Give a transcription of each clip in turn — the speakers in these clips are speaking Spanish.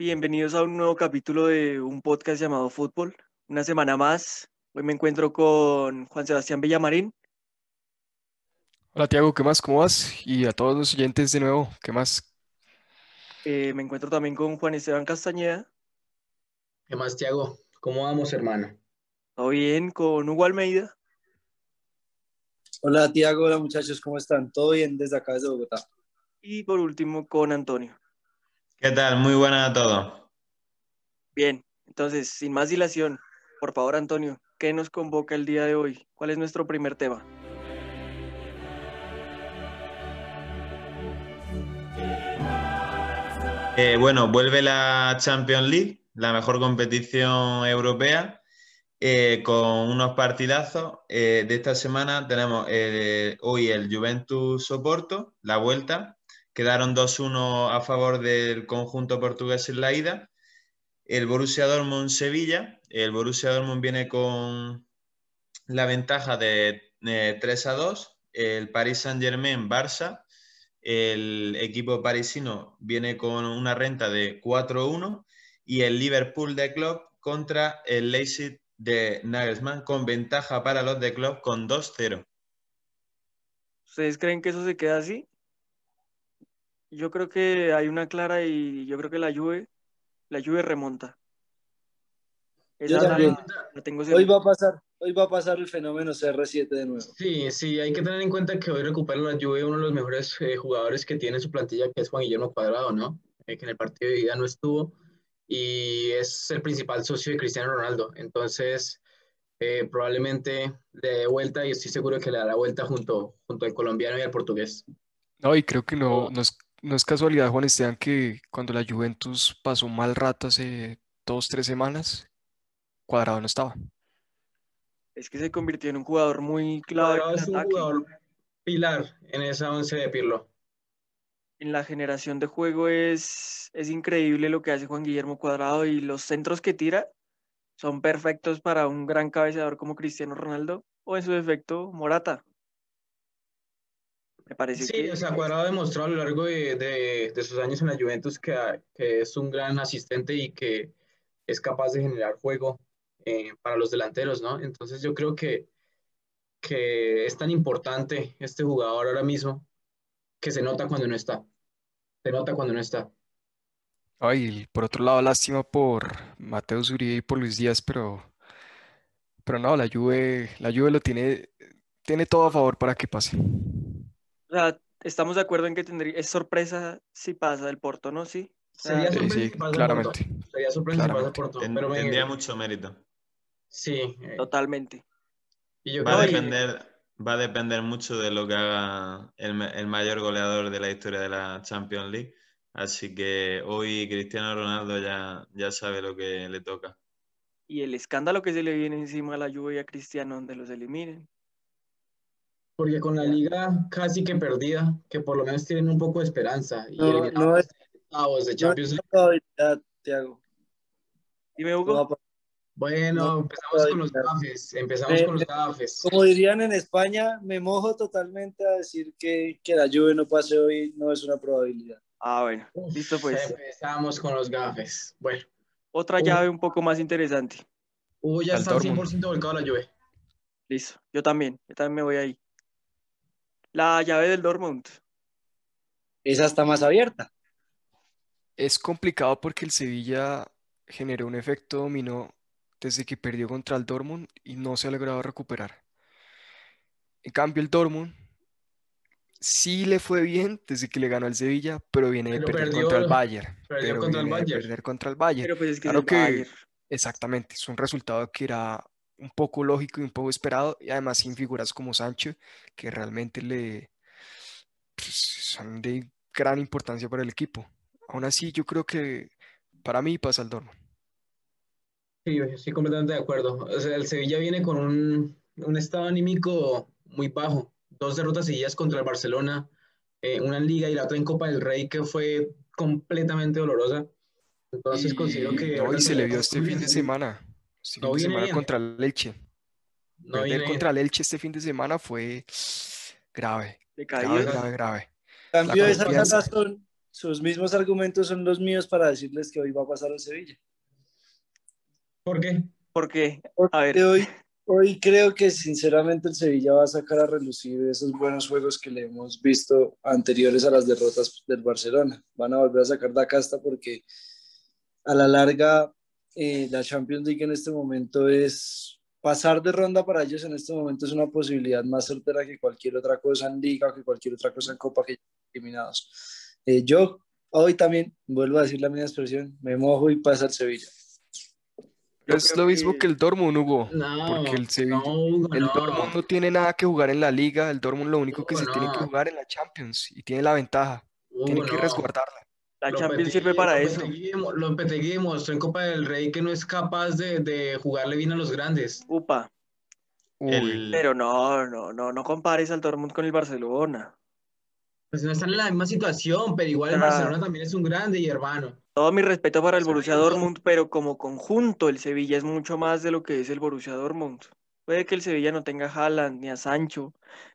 Bienvenidos a un nuevo capítulo de un podcast llamado Fútbol. Una semana más. Hoy me encuentro con Juan Sebastián Villamarín. Hola Tiago, ¿qué más? ¿Cómo vas? Y a todos los oyentes de nuevo, ¿qué más? Eh, me encuentro también con Juan Esteban Castañeda. ¿Qué más, Tiago? ¿Cómo vamos, hermano? Todo bien, con Hugo Almeida. Hola Tiago, hola muchachos, ¿cómo están? ¿Todo bien desde acá, desde Bogotá? Y por último con Antonio. ¿Qué tal? Muy buenas a todos. Bien, entonces, sin más dilación, por favor, Antonio, ¿qué nos convoca el día de hoy? ¿Cuál es nuestro primer tema? Eh, bueno, vuelve la Champions League, la mejor competición europea, eh, con unos partidazos. Eh, de esta semana tenemos hoy el Juventus Oporto, la vuelta. Quedaron 2-1 a favor del conjunto portugués en la ida. El Borussia Dortmund Sevilla. El Borussia Dortmund viene con la ventaja de 3 2. El Paris Saint Germain Barça el equipo parisino viene con una renta de 4-1 y el Liverpool de Club contra el Leipzig de Nagelsmann con ventaja para los de Club con 2-0. ¿Ustedes creen que eso se queda así? Yo creo que hay una clara y yo creo que la Juve, la Juve remonta. hoy va a pasar, hoy va a pasar el fenómeno CR7 de nuevo. Sí, sí, hay que tener en cuenta que hoy recupera la Juve uno de los mejores eh, jugadores que tiene su plantilla, que es Juan Guillermo Cuadrado, ¿no? Eh, que en el partido de ida no estuvo y es el principal socio de Cristiano Ronaldo. Entonces, eh, probablemente le dé vuelta y estoy seguro que le da la vuelta junto, junto al colombiano y al portugués. No, y creo que no, no, es, no es casualidad, Juan Esteban, que cuando la Juventus pasó mal rato hace dos, tres semanas, Cuadrado no estaba es que se convirtió en un jugador muy clave. es un jugador pilar en esa once de Pirlo. En la generación de juego es, es increíble lo que hace Juan Guillermo Cuadrado y los centros que tira son perfectos para un gran cabeceador como Cristiano Ronaldo o en su defecto Morata. Me parece sí, o sea, Cuadrado demostró a lo largo de, de, sus años en la Juventus que, que es un gran asistente y que es capaz de generar juego eh, para los delanteros, ¿no? Entonces yo creo que, que es tan importante este jugador ahora mismo que se nota cuando no está. Se nota cuando no está. Ay, por otro lado, lástima por Mateo Zuribe y por Luis Díaz, pero, pero no, la Juve, la Juve lo tiene, tiene todo a favor para que pase. O sea, estamos de acuerdo en que tendría, es sorpresa si pasa el Porto, ¿no? Sí. Sería sorpresa sí, claramente. Sería sorpresa si pasa Porto. pero tendría mucho mérito. Sí. Eh, Totalmente. va, a depender, va a depender mucho de lo que haga el, mayor goleador de la historia de la Champions League. Así que hoy Cristiano Ronaldo ya, ya sabe lo que le toca. Y el escándalo que se le viene encima a la lluvia y a Cristiano donde los eliminen. Porque con la liga casi que perdida, que por lo menos tienen un poco de esperanza. Y no, no es, de Champions League. Dime, Hugo. Bueno, empezamos con los gafes, empezamos con los gafes. Como dirían en España, me mojo totalmente a decir que, que la lluvia no pase hoy, no es una probabilidad. Ah, bueno, listo pues. Empezamos con los gafes. Bueno. Otra llave un poco más interesante. Hugo ya está 100% volcado a la lluvia. Listo, yo también, yo también me voy ahí. La llave del Dortmund. Esa está más abierta. Es complicado porque el Sevilla generó un efecto dominó desde que perdió contra el Dortmund y no se ha logrado recuperar. En cambio, el Dortmund sí le fue bien desde que le ganó al Sevilla, pero viene de perder contra el Bayern. Perdió contra el Bayern. perder contra el Bayern. Pero pues es que claro que, exactamente, es un resultado que era un poco lógico y un poco esperado, y además sin figuras como Sancho, que realmente le pues, son de gran importancia para el equipo. Aún así, yo creo que para mí pasa el Dortmund. Sí, estoy completamente de acuerdo. O sea, el Sevilla viene con un, un estado anímico muy bajo. Dos derrotas seguidas contra el Barcelona, eh, una en Liga y la otra en Copa del Rey, que fue completamente dolorosa. Entonces considero que... Hoy se le vio este fin de semana. Este fin de semana contra el Leche. No Perder contra el Elche este fin de semana fue grave. Grave, grave, grave. Cambio esa razón, sus mismos argumentos son los míos para decirles que hoy va a pasar el Sevilla. ¿Por qué? Porque, a Porque ver, hoy, hoy creo que sinceramente el Sevilla va a sacar a relucir esos buenos juegos que le hemos visto anteriores a las derrotas del Barcelona. Van a volver a sacar la casta porque a la larga eh, la Champions League en este momento es pasar de ronda para ellos en este momento es una posibilidad más certera que cualquier otra cosa en liga o que cualquier otra cosa en copa que eliminados. Eh, yo hoy también vuelvo a decir la misma expresión, me mojo y pasa el Sevilla. Yo Es lo mismo que- que el Dortmund, Hugo. No, Porque el Sevilla, no, Hugo, el no. Dortmund no tiene nada que jugar en la liga, el Dortmund lo único que Hugo, se tiene que jugar en la Champions y tiene la ventaja, tiene Hugo, que no. resguardarla. La Champions sirve para eso. Demo- Lopetegui demostró en Copa del Rey que no es capaz de, de jugarle bien a los grandes. Upa, El- pero no, no, no, no compares al Dortmund con el Barcelona. Pues no están en la misma situación, pero igual el Ah. Barcelona también es un grande y hermano. Todo mi respeto para el Borussia Dortmund, pero como conjunto el Sevilla es mucho más de lo que es el Borussia Dortmund. Puede que el Sevilla no tenga a Haaland, ni a Sancho,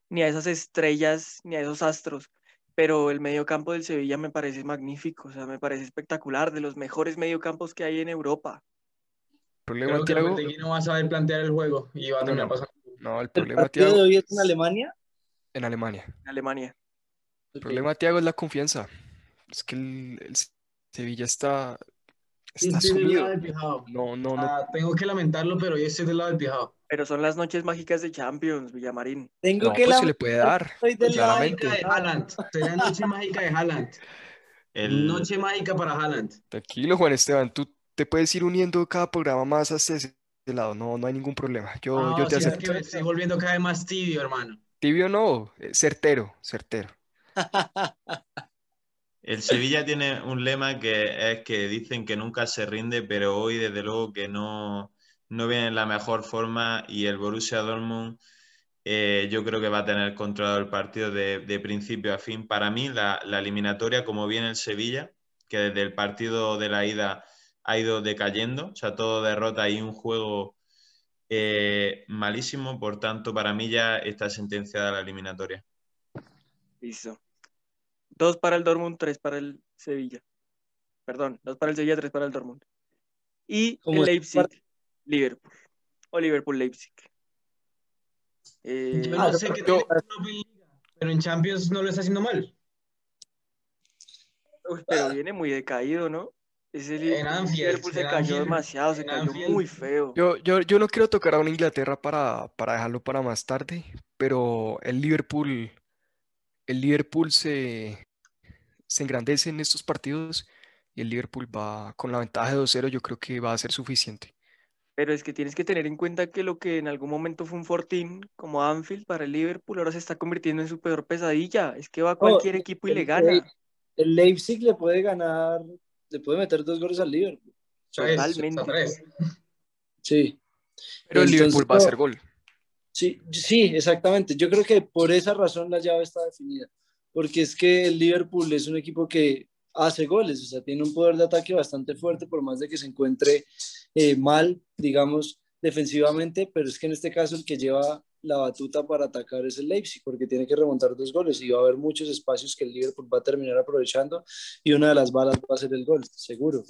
ni a esas estrellas, ni a esos astros, pero el mediocampo del Sevilla me parece magnífico, o sea, me parece espectacular, de los mejores mediocampos que hay en Europa. problema, Creo que no va a saber plantear el juego y va a terminar no. pasando. No, el ¿El problema, de Thiago, hoy es en Alemania? en Alemania. En Alemania. El problema, Thiago, es la confianza. Es que el, el Sevilla está, está Estoy del lado sumido. No, no, no. Ah, tengo que lamentarlo, pero yo estoy del lado del Pijao. Pero son las noches mágicas de Champions, Villamarín. Tengo No, que pues se la- le puede dar. Soy del lado claramente. Mágica de Haaland. Será noche mágica de Haaland. el- Noche mágica para Haaland. Tranquilo, Juan Esteban, tú te puedes ir uniendo cada programa más hacia ese lado. No, no hay ningún problema. Yo, No, yo te sí, es acepto. que me estoy volviendo cada vez más tibio, hermano. Tibio no, eh, certero, certero. El Sevilla tiene un lema que es que dicen que nunca se rinde, pero hoy desde luego que no, no viene en la mejor forma y el Borussia Dortmund eh, yo creo que va a tener controlado el partido de, de principio a fin. Para mí la, la eliminatoria, como viene el Sevilla, que desde el partido de la ida ha ido decayendo, o sea, todo derrota y un juego eh, malísimo, por tanto, para mí ya está sentenciada la eliminatoria. Listo. Dos para el Dortmund, tres para el Sevilla. Perdón, dos para el Sevilla, tres para el Dortmund. Y ¿Cómo el? Leipzig, Liverpool. O Liverpool-Leipzig. Eh, Yo Ah, no sé qué yo- tiene Klopp en Liga, pero en Champions no lo está haciendo mal. uy, pero viene muy decaído, ¿no? Ese Li- En Anfield, Liverpool se cayó Anfield, demasiado, se en cayó Anfield. muy feo. Yo, yo, yo no quiero tocar a una Inglaterra para, para dejarlo para más tarde, pero el Liverpool, el Liverpool se, se engrandece en estos partidos y el Liverpool va con la ventaja de 2-0, yo creo que va a ser suficiente. Pero es que tienes que tener en cuenta que lo que en algún momento fue un fortín como Anfield para el Liverpool ahora se está convirtiendo en su peor pesadilla. Es que va cualquier equipo y el- le gana. El Leipzig le puede ganar, le puede meter dos goles al Liverpool. Totalmente. tres. Sí. Pero el Entonces, Liverpool va a hacer gol. Sí, sí, exactamente. Yo creo que por esa razón la llave está definida. Porque es que el Liverpool es un equipo que hace goles, o sea, tiene un poder de ataque bastante fuerte, por más de que se encuentre eh, mal, digamos, defensivamente, pero es que en este caso el que lleva la batuta para atacar es el Leipzig, porque tiene que remontar dos goles y va a haber muchos espacios que el Liverpool va a terminar aprovechando y una de las balas va a ser el gol, seguro.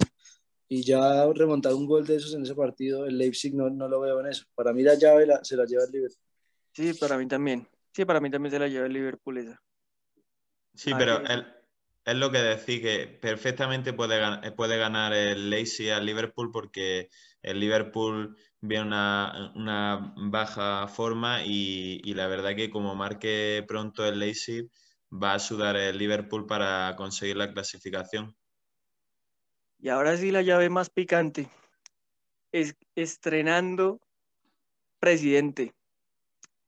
Y ya remontar un gol de esos en ese partido, el Leipzig no, no lo veo en eso. Para mí la llave la- se la lleva el Liverpool. Sí, para mí también. Sí, para mí también se la lleva el Liverpool esa. Sí, pero el- es lo que decís, que perfectamente puede, gan- puede ganar el Leipzig al Liverpool porque el Liverpool viene una, una baja forma y, y la verdad que como marque pronto el Leipzig va a sudar el Liverpool para conseguir la clasificación. Y ahora sí la llave más picante. Es estrenando presidente.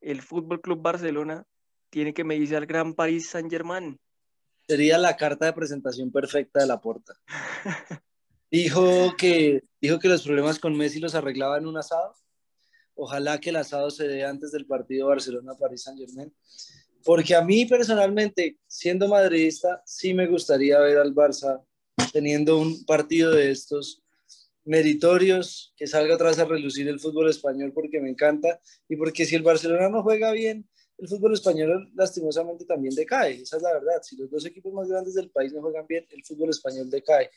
El Fútbol Club Barcelona tiene que medirse al Gran París Saint-Germain. Sería la carta de presentación perfecta de la porta. Dijo que, dijo que los problemas con Messi los arreglaba en un asado. Ojalá que el asado se dé antes del partido Barcelona-París Saint-Germain. Porque a mí personalmente, siendo madridista, sí me gustaría ver al Barça teniendo un partido de estos meritorios, que salga vez a relucir el fútbol español porque me encanta y porque si el Barcelona no juega bien, el fútbol español lastimosamente también decae, esa es la verdad. Si los dos equipos más grandes del país no juegan bien, el fútbol español decae.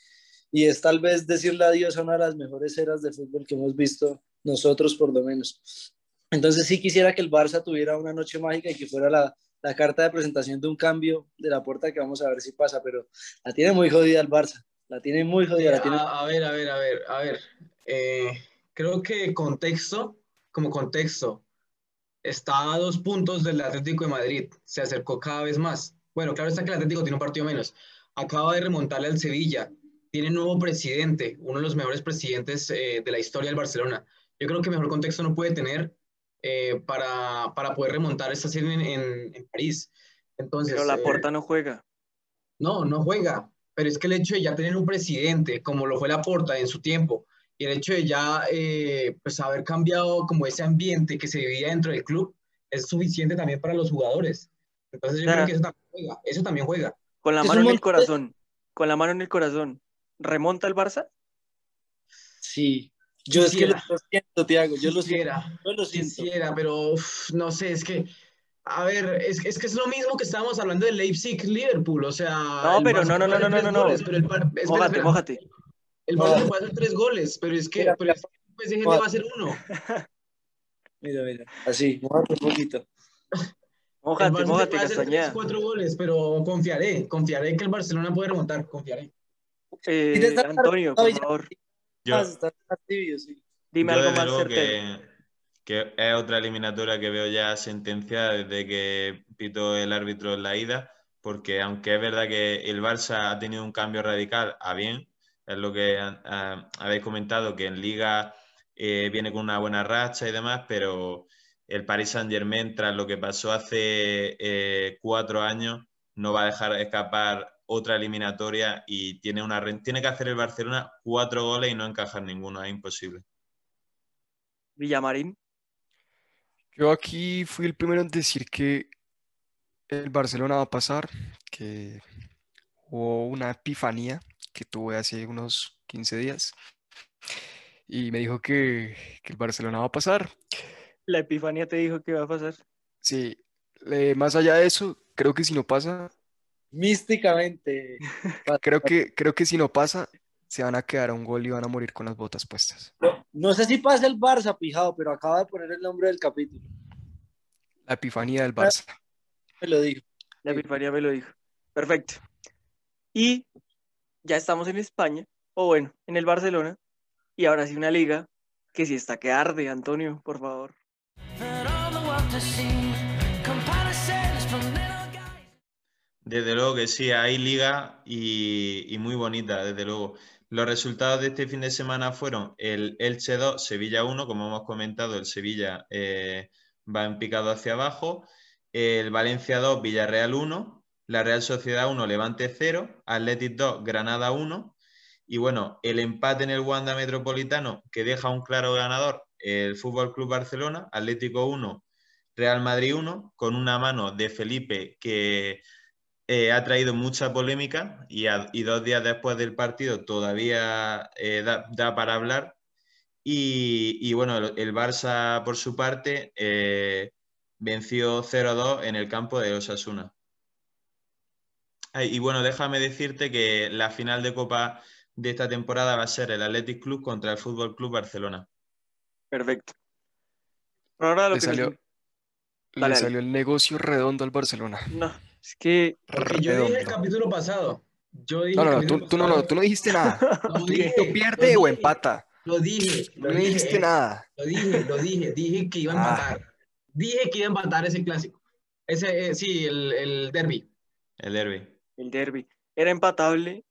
Y es tal vez decirle adiós a una de las mejores eras de fútbol que hemos visto nosotros por lo menos. Entonces sí quisiera que el Barça tuviera una noche mágica y que fuera la, la carta de presentación de un cambio de la puerta que vamos a ver si pasa, pero la tiene muy jodida el Barça, la tiene muy jodida. La tiene... A, a, ver, a ver, a ver, a ver. Eh, creo que contexto, como contexto, está a dos puntos del Atlético de Madrid, se acercó cada vez más. Bueno, claro está que el Atlético tiene un partido menos. Acaba de remontarle al Sevilla, tiene nuevo presidente, uno de los mejores presidentes eh, de la historia del Barcelona. Yo creo que mejor contexto no puede tener eh, para, para, poder remontar esta serie en, en, en París. Entonces, pero la eh, Porta no juega. No, no juega. Pero es que el hecho de ya tener un presidente, como lo fue la Porta en su tiempo, y el hecho de ya eh, pues haber cambiado como ese ambiente que se vivía dentro del club, es suficiente también para los jugadores. Entonces yo Claro. creo que eso también juega. Eso también juega. Con la Es mano en el de- corazón. Con la mano en el corazón. ¿Remonta el Barça? Sí, yo es que lo, Quisiera. lo siento, Tiago, yo lo siento. Quisiera, Yo lo siento. quisiera, pero uf, no sé, es que, a ver, es, es que es lo mismo que estábamos hablando del Leipzig-Liverpool, o sea... No, pero no, no, no, no, no, no. goles, pero el, Bar- espera, Mójate, espera. mójate. El. Barça puede hacer tres goles, pero es que, Mira, pero es que el PSG va a hacer uno. Mira, mira, así, mójate un poquito. Mójate, mójate, puede hacer tres, Castañeda. cuatro goles, pero confiaré, confiaré que el Barcelona puede remontar, confiaré. Eh, Antonio, por favor, Yo, dime yo algo más certero. que, que es otra eliminatoria que veo ya sentenciada desde que pitó el árbitro en la ida, porque aunque es verdad que el Barça ha tenido un cambio radical a bien, es lo que habéis comentado, que en Liga eh, viene con una buena racha y demás, pero el Paris Saint-Germain, tras lo que pasó hace eh, cuatro años, no va a dejar escapar otra eliminatoria y tiene, una, tiene que hacer el Barcelona cuatro goles y no encajar ninguno, es imposible. Villamarín. Yo aquí fui el primero en decir que el Barcelona va a pasar, que hubo una epifanía que tuve hace unos 15 días y me dijo que, que el Barcelona va a pasar. La epifanía te dijo que va a pasar. Sí, eh, más allá de eso, creo que si no pasa, Místicamente. creo que, creo que si no pasa, se van a quedar a un gol y van a morir con las botas puestas. No sé si pasa el Barça, pijado, pero acaba de poner el nombre del capítulo. La epifanía del Barça. Me lo dijo. La epifanía me lo dijo. Perfecto. Y ya estamos en España, o bueno, en el Barcelona, y ahora sí una liga que sí está que arde, Antonio, por favor. Desde luego que sí, hay liga y, y muy bonita, desde luego. Los resultados de este fin de semana fueron el Elche 2, Sevilla 1, como hemos comentado, el Sevilla eh, va en picado hacia abajo, el Valencia 2, Villarreal 1, la Real Sociedad 1, Levante 0, Athletic 2, Granada 1, y bueno, el empate en el Wanda Metropolitano que deja un claro ganador, el Fútbol Club Barcelona, Atlético 1, Real Madrid 1, con una mano de Felipe que eh, ha traído mucha polémica y, dos días después del partido todavía eh, da, para hablar. Y, bueno, el, el Barça por su parte eh, venció 0-2 en el campo de Osasuna. Y bueno, déjame decirte que la final de Copa de esta temporada va a ser el Athletic Club contra el Fútbol Club Barcelona. Perfecto. Por ahora lo Le que nos- salió, Dale, le salió el negocio redondo al Barcelona. No, es que yo dije el capítulo pasado. Yo dije No, no, no, tú, tú no, no, tú no dijiste nada. Lo Tú dijiste dije, o pierde o empata. Lo dije, Tú lo no dijiste nada. lo dije, lo dije. Dije que iba a Ah. empatar. Dije que iba a empatar ese clásico. Ese, eh, sí, el, el derby. El derby. El derby era empatable,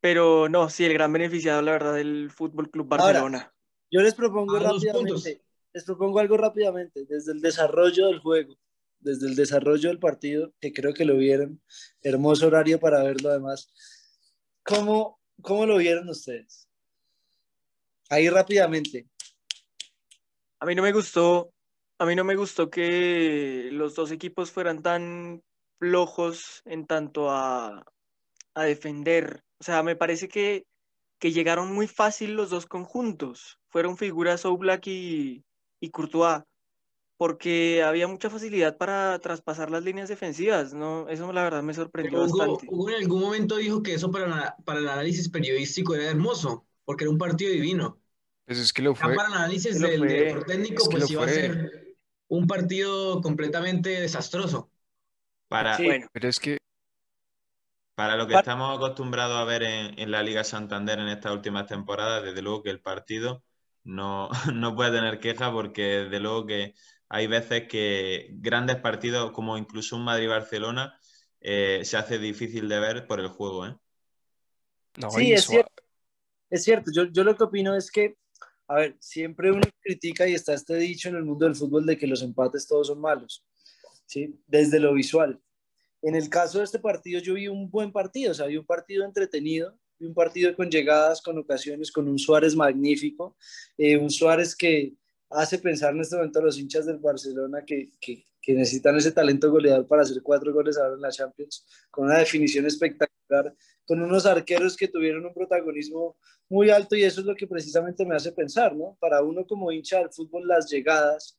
pero no, sí, el gran beneficiado, la verdad, del Fútbol Club Ahora, Barcelona. Yo les propongo rápidamente, les propongo algo rápidamente, desde el desarrollo del juego, desde el desarrollo del partido, que creo que lo vieron, hermoso horario para verlo además. ¿Cómo, cómo lo vieron ustedes? Ahí rápidamente. A mí no me gustó, a mí no me gustó que los dos equipos fueran tan flojos en tanto a, a defender. O sea, me parece que, que llegaron muy fácil los dos conjuntos. Fueron figuras Oblak y, y Courtois. porque había mucha facilidad para traspasar las líneas defensivas, ¿no? Eso la verdad me sorprendió Hugo, bastante. Hugo en algún momento dijo que eso para, la- para el análisis periodístico era hermoso, porque era un partido divino. Pues es que lo Ya fue. para el análisis del director técnico, Es que pues iba a ser un partido completamente desastroso. Para, Sí. Bueno, Pero es que Para lo que estamos acostumbrados a ver en, en la Liga Santander en estas últimas temporadas, desde luego que el partido no, no puede tener queja porque desde luego que hay veces que grandes partidos como incluso un Madrid-Barcelona eh, se hace difícil de ver por el juego. ¿eh? no, Sí, es cierto. Es cierto, yo, yo lo que opino es que, a ver, siempre uno critica y está este dicho en el mundo del fútbol de que los empates todos son malos, ¿sí? Desde lo visual. En el caso de este partido yo vi un buen partido, o sea, vi un partido entretenido, vi un partido con llegadas, con ocasiones, con un Suárez magnífico, eh, un Suárez que hace pensar en este momento a los hinchas del Barcelona que, que, necesitan ese talento goleador para hacer cuatro goles ahora en la Champions, con una definición espectacular, con unos arqueros que tuvieron un protagonismo muy alto y eso es lo que precisamente me hace pensar, ¿no? Para uno como hincha del fútbol, las llegadas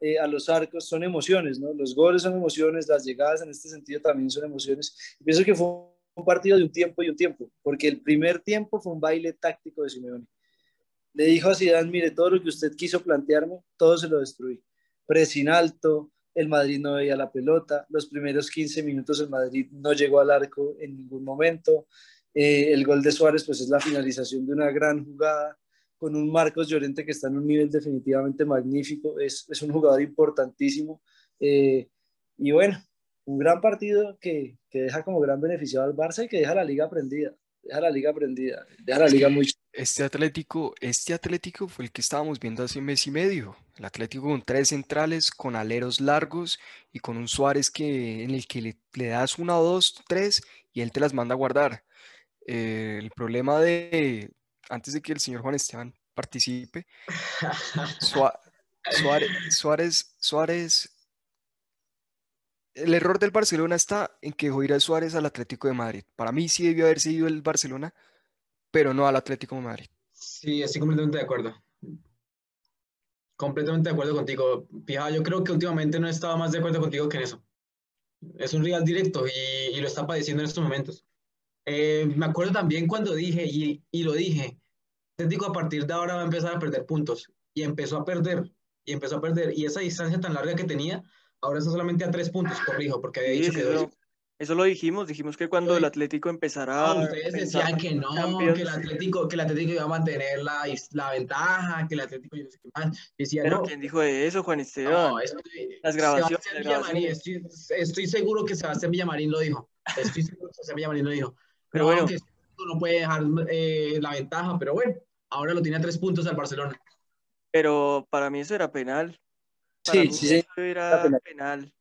eh, a los arcos son emociones, ¿no? Los goles son emociones, las llegadas en este sentido también son emociones. Y pienso que fue un partido de un tiempo y un tiempo, porque el primer tiempo fue un baile táctico de Simeone. Le dijo a Zidane, mire, todo lo que usted quiso plantearme, todo se lo destruí. Presin alto, el Madrid no veía la pelota, los primeros 15 minutos el Madrid no llegó al arco en ningún momento, eh, el gol de Suárez pues es la finalización de una gran jugada con un Marcos Llorente que está en un nivel definitivamente magnífico, es, es un jugador importantísimo eh, y bueno, un gran partido que, que, deja como gran beneficiado al Barça y que deja la liga prendida, deja la liga prendida, deja la liga muy... Este Atlético, este Atlético fue el que estábamos viendo hace un mes y medio. El Atlético con tres centrales, con aleros largos y con un Suárez que, en el que le, le das una dos, tres y él te las manda a guardar. Eh, el problema de, antes de que el señor Juan Esteban participe, Suárez, Suárez, Suárez, el error del Barcelona está en que dejó ir a Suárez al Atlético de Madrid. Para mí sí debió haber sido el Barcelona, pero no al Atlético de Madrid. Sí, estoy completamente de acuerdo. Completamente de acuerdo contigo. Pija, yo creo que últimamente no he estado más de acuerdo contigo que en eso. Es un rival directo y, y lo está padeciendo en estos momentos. Eh, me acuerdo también cuando dije, y, y lo dije, Atlético a partir de ahora va a empezar a perder puntos. Y empezó a perder, y empezó a perder. Y esa distancia tan larga que tenía, ahora está solamente a tres puntos, corrijo, porque había Sí, dicho sí, que eso, dos. eso lo dijimos, dijimos que cuando el Atlético empezara No, a ustedes decían que no, que el Atlético, que el Atlético iba a mantener la, la ventaja, que el Atlético yo no sé qué más. Decía, pero no, ¿quién dijo eso, Juan no, Esteban? estoy, Las grabaciones, las grabaciones. estoy, estoy seguro que Sebastián Villamarín lo dijo. Estoy seguro que Sebastián Villamarín lo dijo. Pero No, bueno. que no puede dejar eh, la ventaja, pero bueno, ahora lo tiene a tres puntos al Barcelona. Pero para mí eso era penal. Para Sí, mí sí, eso era penal. penal.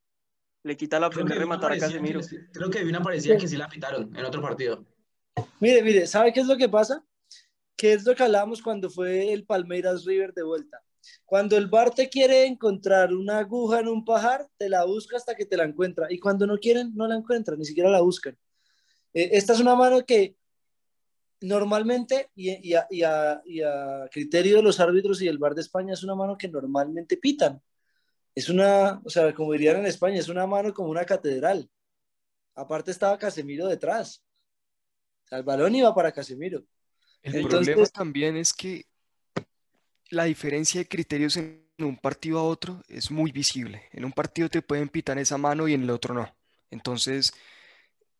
Le quita la Creo opción que de vi una rematar a parecida que Casemiro. creo que vi una parecida que sí la pitaron en otro partido. Mire, mire, ¿sabe qué es lo que pasa? ¿Qué es lo que hablábamos cuando fue el Palmeiras River de vuelta? Cuando el bar te quiere encontrar una aguja en un pajar, te la busca hasta que te la encuentra. Y cuando no quieren, no la encuentran, ni siquiera la buscan. Eh, esta es una mano que normalmente, y, y a, y a- y a criterio de los árbitros y el bar de España, es una mano que normalmente pitan. Es una, o sea, como dirían en España, es una mano como una catedral. Aparte estaba Casemiro detrás. El balón iba para Casemiro. El Entonces- problema también es que la diferencia de criterios en un partido a otro es muy visible. En un partido te pueden pitar esa mano y en el otro no. Entonces,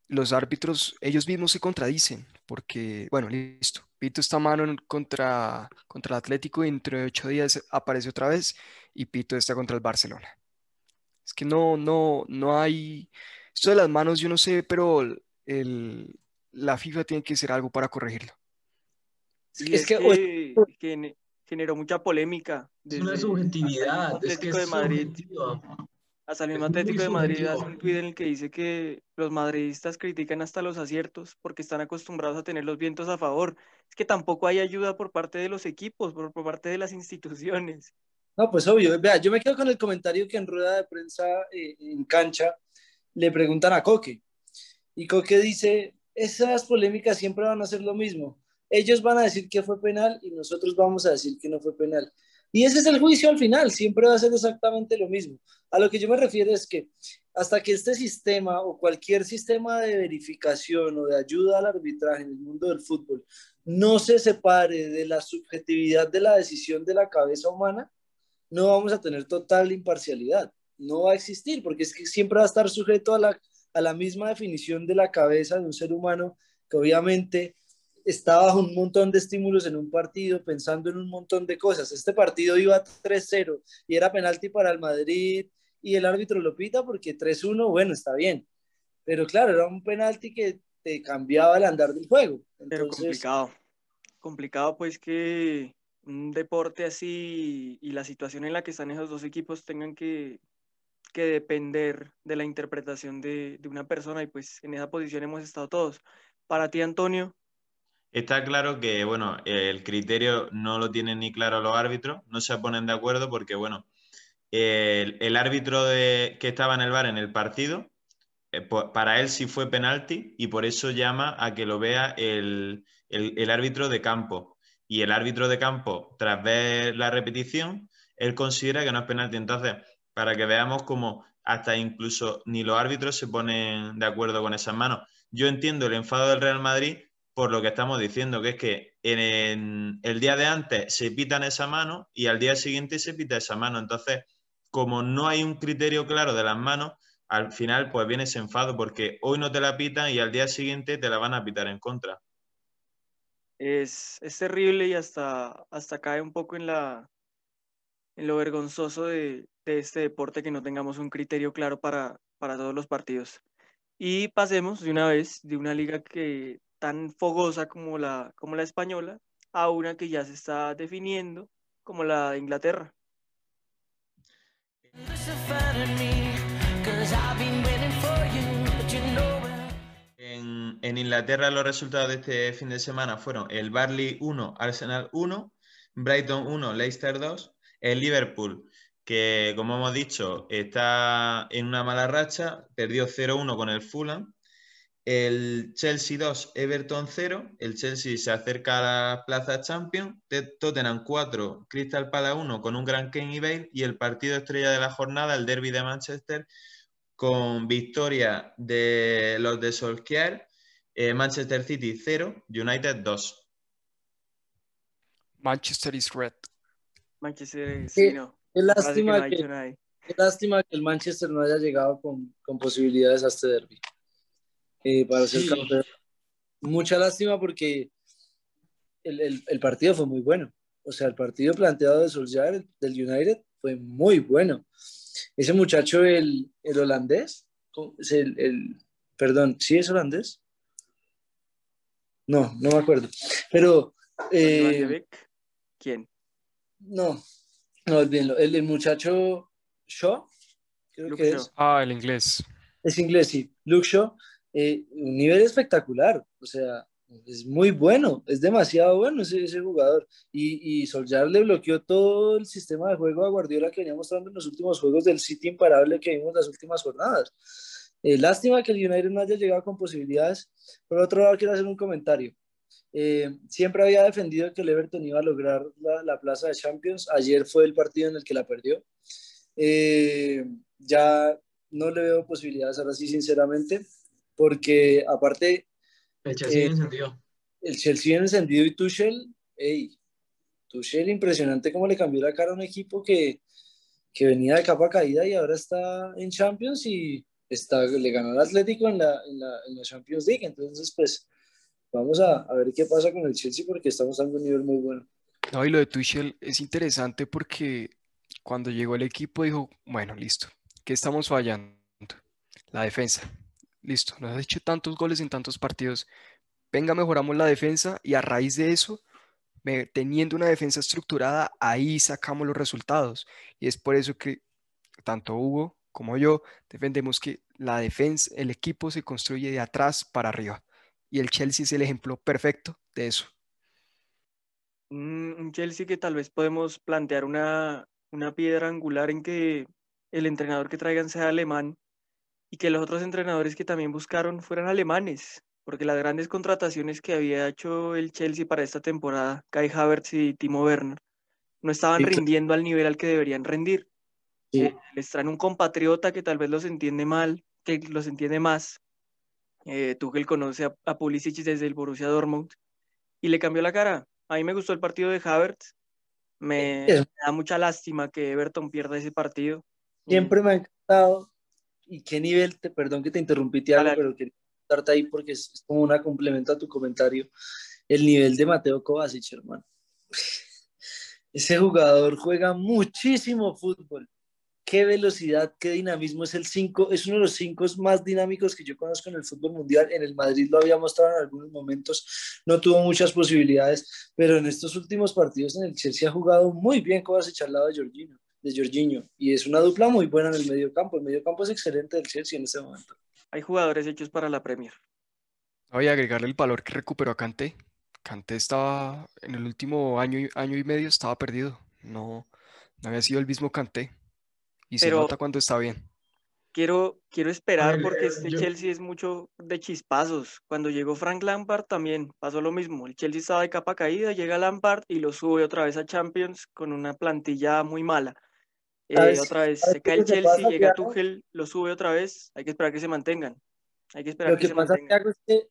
los árbitros, ellos mismos se contradicen, porque, bueno, listo, pito esta mano contra, contra el Atlético y dentro de ocho días aparece otra vez y pito esta contra el Barcelona. Es que no, no, no hay... Esto de las manos yo no sé, pero el, la FIFA tiene que hacer algo para corregirlo. Y Es es, que- que, gene- generó mucha polémica. Es una subjetividad, es que es de Madrid. subjetivo. Hasta el mismo Es Atlético de Madrid hace un tuit en el que dice que los madridistas critican hasta los aciertos porque están acostumbrados a tener los vientos a favor. Es que tampoco hay ayuda por parte de los equipos, por, por parte de las instituciones. No, pues obvio. Vea, yo me quedo con el comentario que en rueda de prensa eh, en cancha le preguntan a Coque. Y Coque dice, esas polémicas siempre van a ser lo mismo. Ellos van a decir que fue penal y nosotros vamos a decir que no fue penal. Y ese es el juicio al final, siempre va a ser exactamente lo mismo. A lo que yo me refiero es que hasta que este sistema o cualquier sistema de verificación o de ayuda al arbitraje en el mundo del fútbol no se separe de la subjetividad de la decisión de la cabeza humana, no vamos a tener total imparcialidad. No va a existir, porque es que siempre va a estar sujeto a la, a la misma definición de la cabeza de un ser humano que obviamente está bajo un montón de estímulos en un partido, pensando en un montón de cosas. Este partido iba 3-0 y era penalti para el Madrid y el árbitro lo pita porque 3-1, bueno, está bien. Pero claro, era un penalti que te cambiaba el andar del juego. Pero complicado. Complicado pues que un deporte así y la situación en la que están esos dos equipos tengan que, que depender de la interpretación de, de una persona y pues en esa posición hemos estado todos. Para ti, Antonio, Está claro que, bueno, el criterio no lo tienen ni claro los árbitros, no se ponen de acuerdo porque, bueno, el, árbitro de- que estaba en el bar en el partido, eh, para él sí fue penalti y por eso llama a que lo vea el, el- el árbitro de campo. Y el árbitro de campo, tras ver la repetición, él considera que no es penalti. Entonces, para que veamos cómo hasta incluso ni los árbitros se ponen de acuerdo con esas manos. Yo entiendo el enfado del Real Madrid por lo que estamos diciendo, que es que en, el día de antes se pitan esa mano y al día siguiente se pita esa mano. Entonces, como no hay un criterio claro de las manos, al final pues viene ese enfado porque hoy no te la pitan y al día siguiente te la van a pitar en contra. es, es terrible y hasta, hasta cae un poco en, la, en lo vergonzoso de, de este deporte que no tengamos un criterio claro para, para todos los partidos. Y pasemos de una vez de una liga que tan fogosa como la, como la española a una que ya se está definiendo como la de Inglaterra. En, en Inglaterra los resultados de este fin de semana fueron el Barley 1, Arsenal 1, Brighton 1, Leicester 2, el Liverpool, que como hemos dicho está en una mala racha, perdió 0-1 con el Fulham, el Chelsea 2, Everton 0, el Chelsea se acerca a la plaza Champions, Te- Tottenham 4, Crystal Palace 1 con un gran Kane y Bale y el partido estrella de la jornada, el Derby de Manchester, con victoria de los de Solskjaer, eh, Manchester City 0, United 2. Manchester is red. Manchester, Sí, sí, no. que que, qué lástima que el Manchester no haya llegado con, con posibilidades a este derby eh, para ser Sí. campeón. Mucha lástima porque el, el- el partido fue muy bueno. O sea, el partido planteado de Solskjaer del United fue muy bueno. Ese muchacho, el, el holandés, ¿cómo es el, el- perdón, ¿sí es holandés? No, no me acuerdo. Pero eh, ¿Quién? no, no, olvídenlo. El, el muchacho Shaw, creo Luke que Shaw. es. Ah, el inglés. Es inglés, sí. Luke Shaw, eh, un nivel espectacular. O sea, es muy bueno, es demasiado bueno ese, ese jugador. Y, y Solskjaer le bloqueó todo el sistema de juego a Guardiola que venía mostrando en los últimos juegos del City imparable que vimos las últimas jornadas. Eh, lástima que el United no haya llegado con posibilidades. Por otro lado, quiero hacer un comentario. Eh, siempre había defendido que el Everton iba a lograr la, la plaza de Champions. Ayer fue el partido en el que la perdió. Ya no le veo posibilidades ahora sí, sinceramente, porque aparte El Chelsea Eh, encendido. el Chelsea bien encendido y Tuchel, hey, Tuchel impresionante cómo le cambió la cara a un equipo que, que venía de capa caída y ahora está en Champions y está, le ganó al Atlético en la, en la, en la Champions League. Entonces, pues vamos a, a ver qué pasa con el Chelsea porque estamos dando un nivel muy bueno. No, y lo de Tuchel es interesante porque cuando llegó el equipo dijo, bueno, listo, ¿qué estamos fallando? La defensa. Listo, nos has hecho tantos goles en tantos partidos. Venga, mejoramos la defensa y a raíz de eso, teniendo una defensa estructurada, ahí sacamos los resultados. Y es por eso que tanto Hugo como yo defendemos que la defensa, el equipo se construye de atrás para arriba. Y el Chelsea es el ejemplo perfecto de eso. Un Chelsea que tal vez podemos plantear una, una piedra angular en que el entrenador que traigan sea alemán y que los otros entrenadores que también buscaron fueran alemanes, porque las grandes contrataciones que había hecho el Chelsea para esta temporada, Kai Havertz y Timo Werner, no estaban rindiendo al nivel al que deberían rendir. Sí. Eh, les traen un compatriota que tal vez los entiende mal, que los entiende más. Eh, Tuchel conoce a, a Pulisic desde el Borussia Dortmund y le cambió la cara. A mí me gustó el partido de Havertz. Me, me da mucha lástima que Everton pierda ese partido. Siempre me ha encantado. ¿Y qué nivel? Te, perdón que te interrumpí, Tiago, pero quería darte ahí porque es, es como una complemento a tu comentario. El nivel de Mateo Kovacic, hermano. Ese jugador juega muchísimo fútbol. Qué velocidad, qué dinamismo. Es el cinco, es uno de los cinco más dinámicos que yo conozco en el fútbol mundial. En el Madrid lo había mostrado en algunos momentos. No tuvo muchas posibilidades, pero en estos últimos partidos en el Chelsea ha jugado muy bien Kovacic al lado de Jorginho de Jorginho y es una dupla muy buena en el medio campo. El medio campo es excelente del Chelsea en este momento. Hay jugadores hechos para la Premier. Voy a agregarle el valor que recuperó a Kanté. Kanté estaba en el último año y, año y medio estaba perdido. No, no había sido el mismo Kanté. Y se Pero- nota cuando está bien. Quiero, quiero esperar ver, porque eh, este yo- Chelsea es mucho de chispazos. Cuando llegó Frank Lampard también pasó lo mismo. El Chelsea estaba de capa caída, llega Lampard y lo sube otra vez a Champions con una plantilla muy mala. Eh, ¿Sabes- otra vez se cae el Chelsea, pasa, llega Thiago? Tuchel, lo sube otra vez. Hay que esperar que se mantengan. Hay que esperar Lo que, que se pasa, mantengan. Thiago, es que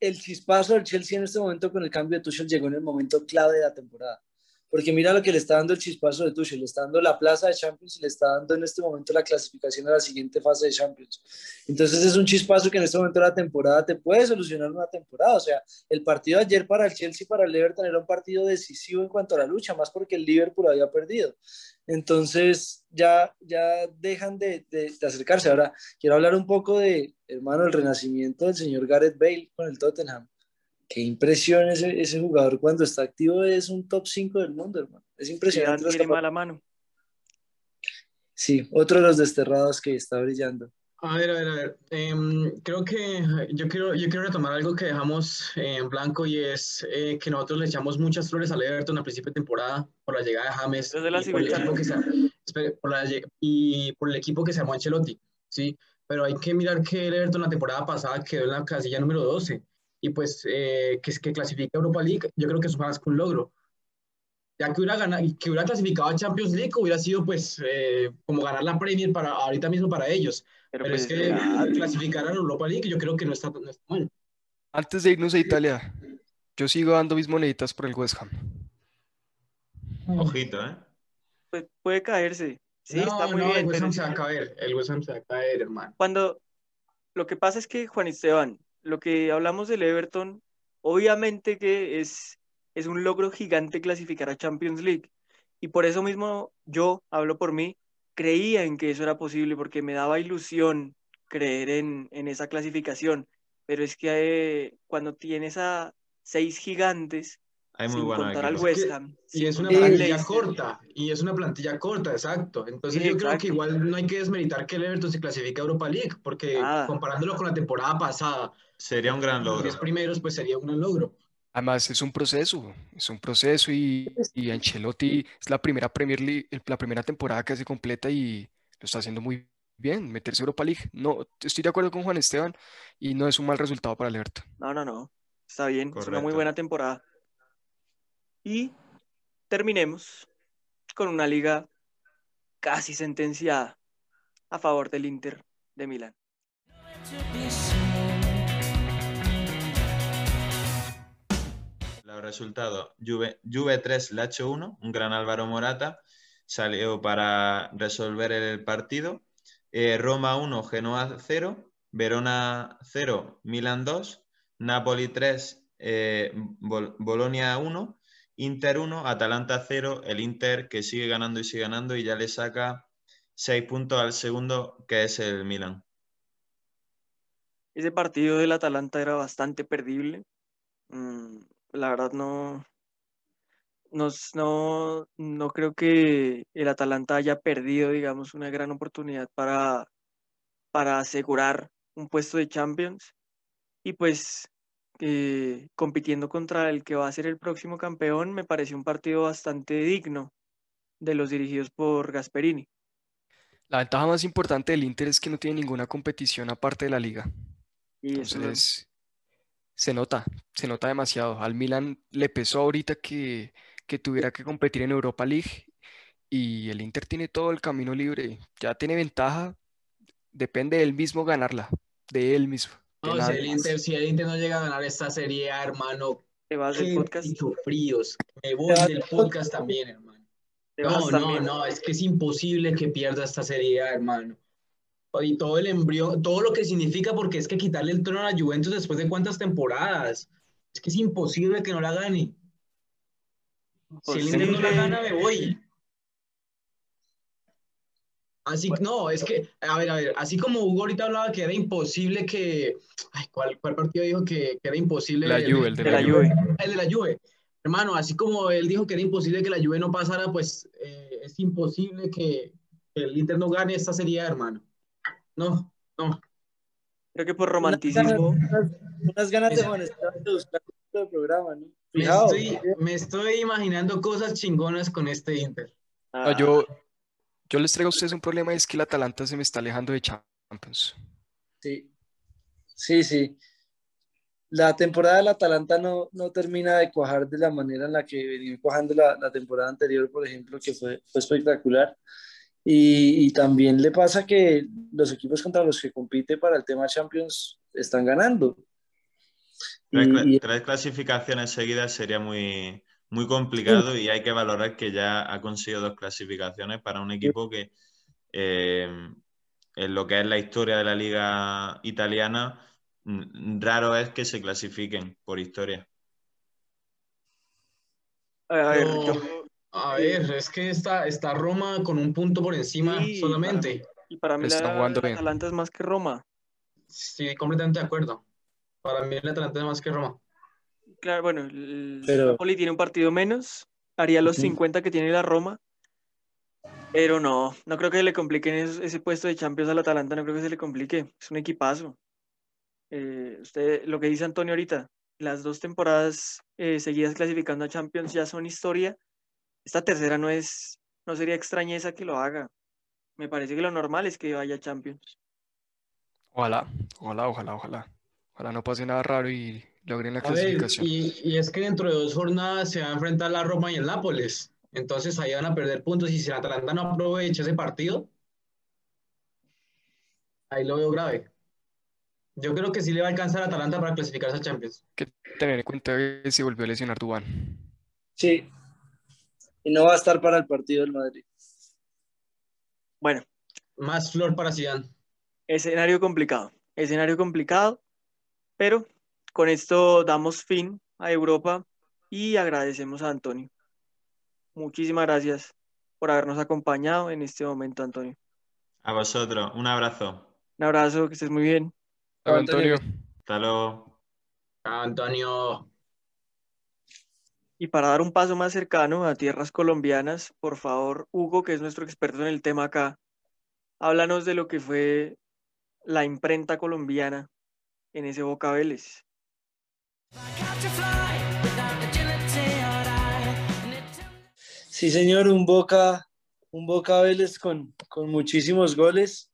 el chispazo del Chelsea en este momento con el cambio de Tuchel llegó en el momento clave de la temporada. Porque mira lo que le está dando el chispazo de Tuchel, le está dando la plaza de Champions y le está dando en este momento la clasificación a la siguiente fase de Champions. Entonces es un chispazo que en este momento de la temporada te puede solucionar una temporada. O sea, el partido de ayer para el Chelsea, para el Everton era un partido decisivo en cuanto a la lucha, más porque el Liverpool había perdido. Entonces ya, ya dejan de, de- de acercarse. Ahora quiero hablar un poco de, hermano, el renacimiento del señor Gareth Bale con el Tottenham. Qué impresión ese, ese jugador cuando está activo es un top 5 del mundo, hermano. Es impresionante. las tiene mala mano. Sí, otro de los desterrados que está brillando. A ver, a ver, a ver. Em, creo que yo quiero, yo quiero retomar algo que dejamos eh, en blanco y es eh, que nosotros le echamos muchas flores al Everton al principio de temporada por la llegada de James Desde la y por el equipo que se, por la y por el equipo que se armó Ancelotti, ¿sí? Pero hay que mirar que el Everton la temporada pasada quedó en la casilla número 12 y pues eh, que, que clasifica a Europa League, yo creo que eso es más que un logro. Ya que hubiera, ganado, que hubiera clasificado a Champions League, hubiera sido pues eh, como ganar la Premier para, ahorita mismo para ellos. Pero, Pero es pues, que ya, clasificar a Europa League yo creo que no está, no está mal. Antes de irnos a Italia, yo sigo dando mis moneditas por el West Ham. Ojito, ¿eh? pues, puede caerse. Sí, no, está muy no, bien. el West Ham es se va a caer, el West Ham se va a caer, hermano. Cuando lo que pasa es que, Juan Esteban, lo que hablamos del Everton, obviamente que es, es un logro gigante clasificar a Champions League. Y por eso mismo yo, hablo por mí, creía en que eso era posible porque me daba ilusión creer en, en esa clasificación. Pero es que eh, cuando tienes a seis gigantes, Hay muy sin buenos contar al. West que- Ham, Y es una plantilla Leicester, corta, y es una plantilla corta, exacto. Entonces Sí, yo creo que igual no hay que desmeritar que el Everton se clasifique a Europa League, porque comparándolo con la temporada pasada, Sería un gran los logro. 10 primeros, pues sería un gran logro. Además, es un proceso, es un proceso y, y Ancelotti es la primera Premier League, la primera temporada que hace completa y lo está haciendo muy bien, meterse a Europa League. No, estoy de acuerdo con Juan Esteban y no es un mal resultado para el Everton. No, no, no. Está bien, es una muy Correcto. buena temporada. Y terminemos con una liga casi sentenciada a favor del Inter de Milán. Los resultados, Juve, Juve 3, Lacho 1, un gran Álvaro Morata, salió para resolver el partido. Eh, Roma 1, Genoa 0, Verona 0, Milan 2, Napoli 3, eh, Bol- Bolonia 1, Inter 1, Atalanta 0, el Inter que sigue ganando y sigue ganando y ya le saca 6 puntos al segundo que es el Milan. Ese partido del Atalanta era bastante perdible. Mm, la verdad no, no, no, no creo que el Atalanta haya perdido, digamos, una gran oportunidad para, para asegurar un puesto de Champions. Y pues eh, compitiendo contra el que va a ser el próximo campeón, me pareció un partido bastante digno de los dirigidos por Gasperini. La ventaja más importante del Inter es que no tiene ninguna competición aparte de la liga. Y eso lo- Entonces, se nota, se nota demasiado. Al Milan le pesó ahorita que, que tuviera que competir en Europa League y el Inter tiene todo el camino libre, ya tiene ventaja, depende de él mismo ganarla, de él mismo. No, si el. Inter, si el Inter no llega a ganar esta serie, A, hermano, Te vas del podcast. fríos. Me voy del podcast también, hermano. No, no, también. no, es que es imposible que pierda esta serie, A, hermano. Y todo el embrión, todo lo que significa, porque es que quitarle el trono a la Juventus después de cuántas temporadas. Es que es imposible que no la gane. Si el Inter no la gana, me voy. Así no, es que, a ver, a ver, así como Hugo ahorita hablaba que era imposible que, ay, ¿cuál, cuál partido dijo que, que era imposible? La Juve, el de De la la Juve. Juve. El de la Juve. Hermano, así como él dijo que era imposible que la Juve no pasara, pues eh, es imposible que el Inter no gane esta serie, hermano. No, no. Creo que por Unas ganas, romanticismo. unas- ganas de de buscar el programa, ¿no? Me Fijado, estoy, me estoy imaginando cosas chingonas con este Inter. Ah, yo, yo les traigo a ustedes un problema y es que el Atalanta se me está alejando de Champions. Sí, sí, sí. La temporada del Atalanta no, no termina de cuajar de la manera en la que venía cuajando la, la temporada anterior, por ejemplo, que fue, fue espectacular. Y, y también le pasa que los equipos contra los que compite para el tema Champions están ganando. Tres, y- tres clasificaciones seguidas sería muy, muy complicado y hay que valorar que ya ha conseguido dos clasificaciones para un equipo que eh, en lo que es la historia de la liga italiana, mm, raro es que se clasifiquen por historia. a ver, No, yo- A ver, es que está, está Roma con un punto por encima Sí, solamente. y para mí la, jugando la bien. Atalanta es más que Roma. Sí, completamente de acuerdo. Para mí el Atalanta es más que Roma. Claro, bueno, el Pero- Napoli tiene un partido menos, haría los Ujú. 50 que tiene la Roma, pero no, no creo que le compliquen es- ese puesto de Champions al Atalanta, no creo que se le complique, es un equipazo. Eh, usted, lo que dice Antonio ahorita, las dos temporadas eh, seguidas clasificando a Champions ya son historia, esta tercera no es, no sería extrañeza que lo haga, me parece que lo normal es que vaya a Champions. Ojalá, ojalá, ojalá, ojalá. Ojalá no pase nada raro y logren la A ver, clasificación. y, y es que dentro de dos jornadas se va a enfrentar la Roma y el Nápoles. Entonces ahí van a perder puntos y si el Atalanta no aprovecha ese partido, ahí lo veo grave. Yo creo que sí le va a alcanzar a Atalanta para clasificarse a Champions. Hay que tener en cuenta que se volvió a lesionar Dubán. Sí. Y no va a estar para el partido del Madrid. Bueno, Más flor para Zidane. Escenario complicado, escenario complicado, pero con esto damos fin a Europa y agradecemos a Antonio. Muchísimas gracias por habernos acompañado en este momento, Antonio. A vosotros, un abrazo. Un abrazo, que estés muy bien. Chao, Antonio. Antonio. Hasta luego. Chao, Antonio. Y para dar un paso más cercano a tierras colombianas, por favor, Hugo, que es nuestro experto en el tema acá, háblanos de lo que fue la imprenta colombiana en ese Boca Vélez. Sí, señor, un Boca, un Boca Vélez con, con muchísimos goles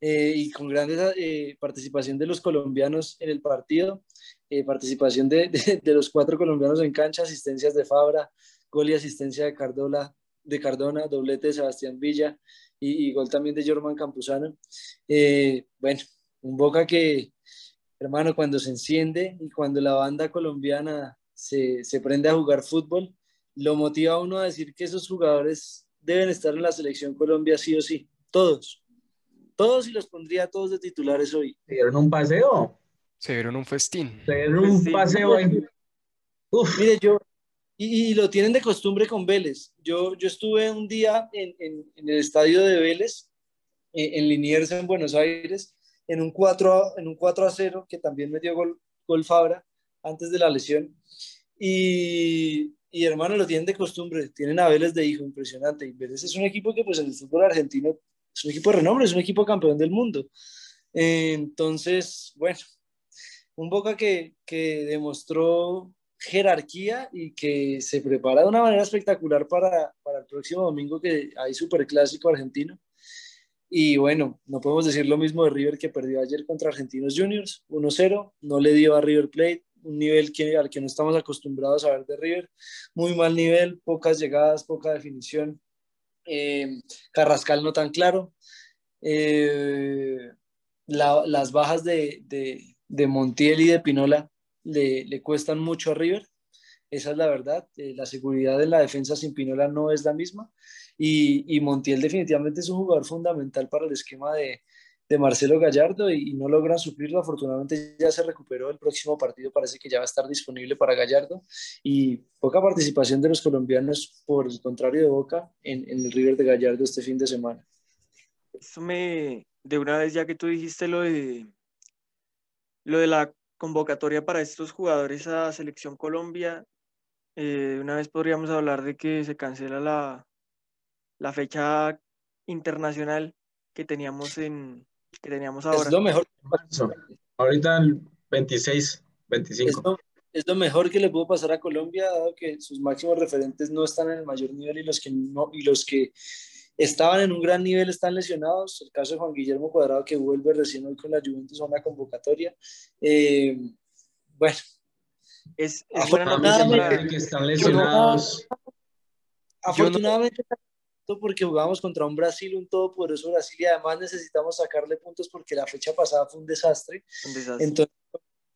eh, y con grande eh, participación de los colombianos en el partido, eh, participación de, de- los cuatro colombianos en cancha, asistencias de Fabra, gol y asistencia de Cardona, doblete de Sebastián Villa y, y gol también de Jorman Campuzano. Bueno, un Boca que, hermano, cuando se enciende y cuando la banda colombiana se, se prende a jugar fútbol, lo motiva a uno a decir que esos jugadores deben estar en la selección Colombia sí o sí, todos, todos y los pondría todos de titulares hoy. ¿Se dieron un paseo? Se dieron un festín. ¿Se dieron un sí. paseo ahí? Uf, Mire, yo, y, y lo tienen de costumbre con Vélez. Yo, yo estuve un día en, en- en el estadio de Vélez, eh, en Liniers, en Buenos Aires, en un 4 a, en un 4 a 0, que también metió gol, gol Fabra antes de la lesión. Y, y hermano, lo tienen de costumbre, tienen a Vélez de hijo, impresionante. Y Vélez es un equipo que, pues, en el fútbol argentino es un equipo de renombre, es un equipo campeón del mundo. Eh, entonces, bueno, un Boca que, que demostró jerarquía y que se prepara de una manera espectacular para, para el próximo domingo que hay superclásico argentino. Y bueno, no podemos decir lo mismo de River que perdió ayer contra Argentinos Juniors, 1-0, no le dio a River Plate, un nivel al que no estamos acostumbrados a ver de River. Muy mal nivel, pocas llegadas, poca definición. Eh, Carrascal no tan claro. Eh, la- las bajas de, de, Montiel y de Pinola le, le cuestan mucho a River. Esa es la verdad. Eh, la seguridad de la defensa sin Pinola no es la misma. Y, Montiel definitivamente es un jugador fundamental para el esquema de, Marcelo Gallardo y, no logran suplirlo. Afortunadamente ya se recuperó el próximo partido, parece que ya va a estar disponible para Gallardo y poca participación de los colombianos por el contrario de Boca en, el River de Gallardo este fin de semana. Eso me, de una vez ya que tú dijiste lo de, lo de la convocatoria para estos jugadores a Selección Colombia, eh, una vez podríamos hablar de que se cancela la, la fecha internacional que teníamos en que teníamos ahora. Es lo mejor. Ahorita el 26, es 25. lo, es lo mejor que le pudo pasar a Colombia, dado que sus máximos referentes no están en el mayor nivel y los que, no, y los que estaban en un gran nivel están lesionados. El caso de Juan Guillermo Cuadrado, que vuelve recién hoy con la Juventus a una convocatoria. Eh, bueno, Es, es buena noticia que están lesionados. afortunadamente porque jugamos contra un Brasil, un todopoderoso Brasil, y además necesitamos sacarle puntos porque la fecha pasada fue un desastre. un desastre. Entonces,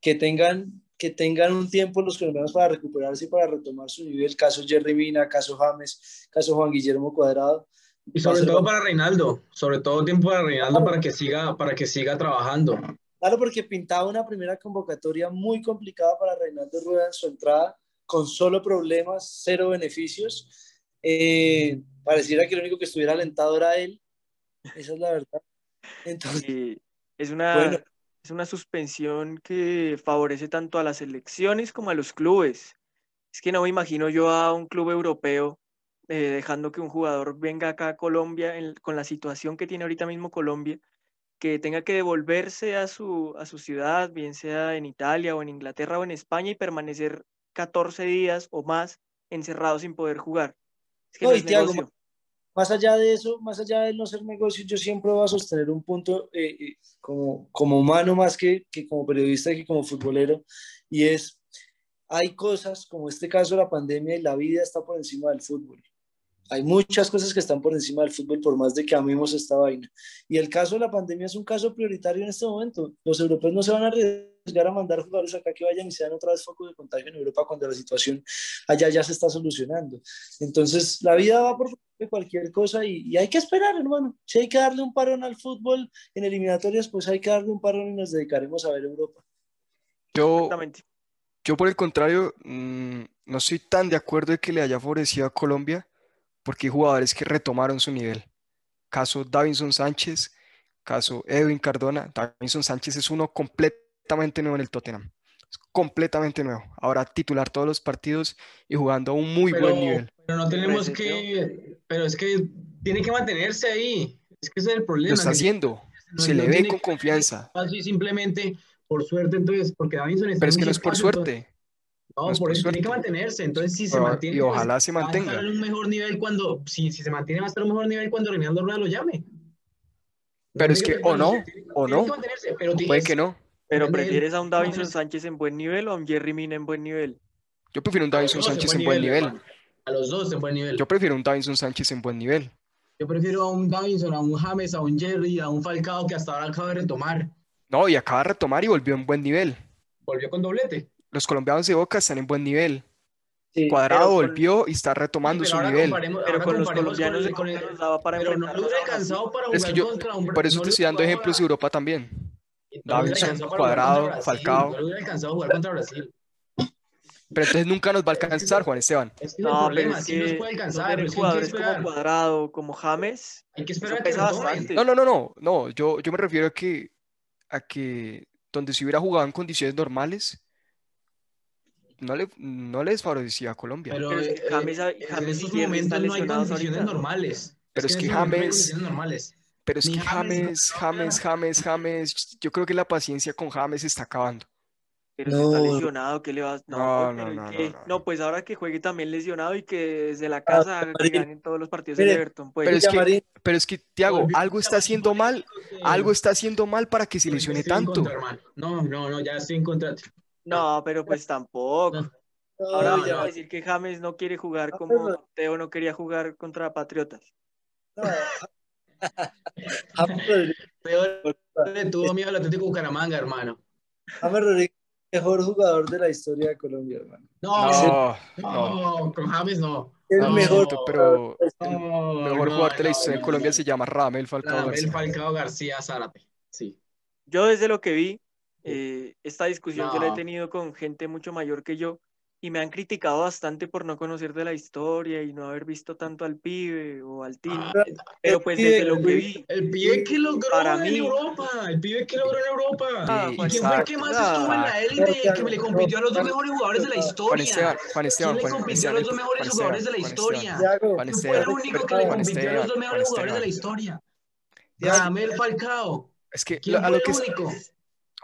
que tengan, que tengan un tiempo los colombianos para recuperarse y para retomar su nivel. Caso Jerry Mina, caso James, caso Juan Guillermo Cuadrado. Y sobre todo para Reinaldo, sobre todo tiempo para Reinaldo para que siga, para que siga trabajando. Claro, porque pintaba una primera convocatoria muy complicada para Reinaldo Rueda en su entrada, con solo problemas, cero beneficios. Eh, pareciera que lo único que estuviera alentado era él. Esa es la verdad. Entonces, Eh, es una, Bueno. es una suspensión que favorece tanto a las elecciones como a los clubes. Es que no me imagino yo a un club europeo eh, dejando que un jugador venga acá a Colombia en- con la situación que tiene ahorita mismo Colombia, que tenga que devolverse a su, a su ciudad, bien sea en Italia o en Inglaterra o en España, y permanecer 14 días o más encerrado sin poder jugar. Es que No, no y es negocio. más allá de eso, más allá de no ser negocio, yo siempre voy a sostener un punto eh, eh, como, como humano más que, que como periodista y como futbolero, y es, hay cosas como este caso de la pandemia y la vida está por encima del fútbol. Hay muchas cosas que están por encima del fútbol por más de que amemos esta vaina. Y el caso de la pandemia es un caso prioritario en este momento. Los europeos no se van a arriesgar a mandar jugadores acá que vayan y sean otra vez foco de contagio en Europa cuando la situación allá ya se está solucionando. Entonces, la vida va por de cualquier cosa y, y hay que esperar, hermano. Si hay que darle un parón al fútbol en eliminatorias, pues hay que darle un parón y nos dedicaremos a ver Europa. Yo, Exactamente. yo por el contrario, mm, no estoy tan de acuerdo de que le haya favorecido a Colombia, porque hay jugadores que retomaron su nivel. Caso Davinson Sánchez, caso Edwin Cardona. Davinson Sánchez es uno completamente nuevo en el Tottenham. Es completamente nuevo. Ahora titular todos los partidos y jugando a un muy Pero, buen nivel. pero no tenemos que, pero es que tiene que mantenerse ahí. Es que ese es el problema. Lo está haciendo. no- Se no le ve con confianza. Así simplemente por suerte, entonces, porque Davinson está Pero es que no es por suerte. No, no es por eso tiene que mantenerse. Entonces, si se Pero- mantiene, y pues, ojalá se va a mantenga. estar en un mejor nivel cuando, si, si se mantiene, va a estar en un mejor nivel cuando Reinaldo Rueda lo llame. Pero es que, o no, tiene- o no. que mantenerse, pero Puede es- que no. Pero prefieres a un Davinson. Sánchez en buen nivel o a un Jerry Mina en buen nivel. Yo prefiero un Davinson Sánchez en buen nivel. A los dos en buen nivel. Yo prefiero un Davinson Sánchez en buen nivel. Yo prefiero a un Davinson, a un James, a un Jerry, a un Falcao que hasta ahora acaba de retomar. No, y acaba de retomar y volvió en buen nivel. Volvió con doblete. Los colombianos de Boca están en buen nivel. Sí, Cuadrado con- volvió y está retomando su nivel. Pero con los colombianos con el- daba para Pero no alcanzado para Es que yo, contra un por eso no estoy dando ejemplos de Europa también. no jugar Cuadrado, Brasil, Falcao. No le hubiera alcanzado a jugar contra Brasil. Pero entonces nunca nos va a alcanzar, Juan Esteban. Es que es el No, problema, es sí nos puede no alcanzar, jugadores como. Cuadrado, como James, Hay que eso esperar a que pesa retomen. bastante. No, no, no, no, no. Yo, yo me refiero a que, a que donde se hubiera jugado en condiciones normales, no le, no les favorecía a Colombia. Pero, Pero es que eh, James- eh, James en estos momentos no hay lesionados condiciones ahorita. normales. Pero es que James- normales. Pero es Ni que James, James, James, James, James, yo creo que la paciencia con James se está acabando. Pero si está lesionado, ¿qué le vas? No, No, no, ¿y no, no, no. No, pues ahora que juegue también lesionado y que desde la casa haga que Marín. ganen todos los partidos Mire, Everton, pues. Pero es que, pero es que, Tiago, algo está haciendo mal, que- algo está haciendo mal para que se lesione tanto. No, no, no, ya estoy en contra. No, pero pues tampoco. No. Ahora ya, a decir que James no quiere jugar como Teo no quería jugar contra Patriotas. Rodríguez, Peor le tuvo miedo al Atlético Bucaramanga, hermano. James Rodríguez, mejor jugador de la historia de Colombia, hermano. No, No, con James no. El no, mejor pero mejor no, jugador de la no, historia en no, Colombia no. se llama Ramel Falcao Ramel García. Falcao García Zárate. Sí. Yo desde lo que vi, eh, esta discusión yo la he No. tenido con gente mucho mayor que yo y me han criticado bastante por no conocer de la historia y no haber visto tanto al pibe o al Tino. Ah, Pero pues pibe, desde lo que el vi, El pibe que logró Para en mí- Europa, el pibe que logró en Europa. Ah, ¿Y Juan quién fue el que más estuvo en la élite y que le compitió a los dos mejores jugadores de la Juan historia? Esteban, Juan Esteban, ¿Quién le compitió a los dos mejores jugadores de la historia? ¿Quién fue el único que le compitió a los dos mejores jugadores de la historia? Ramel Falcao. Es que ¿Quién fue lo el que es- único?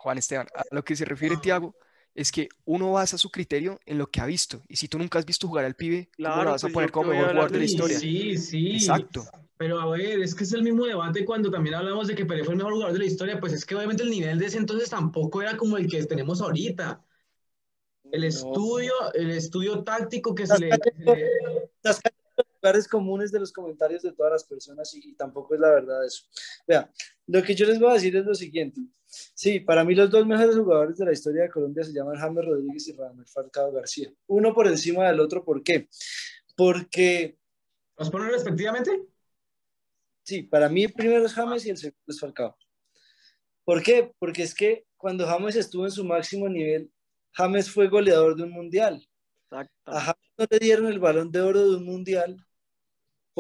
Juan Esteban, a lo que se refiere. Tiago es que uno basa su criterio en lo que ha visto. Y si tú nunca has visto jugar al pibe, ¿cómo lo Claro, vas a pues poner como mejor jugador de la historia? sí, sí. Exacto. Pero a ver, es que es el mismo debate cuando también hablamos de que Pelé fue el mejor jugador de la historia, pues es que obviamente el nivel de ese entonces tampoco era como el que tenemos ahorita. El No. estudio, el estudio táctico que se le... Se Estás lugares comunes de los comentarios de todas las personas y, y tampoco es la verdad eso. Vea, lo que yo les voy a decir es lo siguiente. Sí, para mí los dos mejores jugadores de la historia de Colombia se llaman James Rodríguez y Ramel Falcao García. Uno por encima del otro, ¿por qué? Porque, ¿Los ponen respectivamente? sí, para mí el primero es James y el segundo es Falcao. ¿Por qué? Porque es que cuando James estuvo en su máximo nivel, James fue goleador de un mundial. Exacto. A James no le dieron el balón de oro de un mundial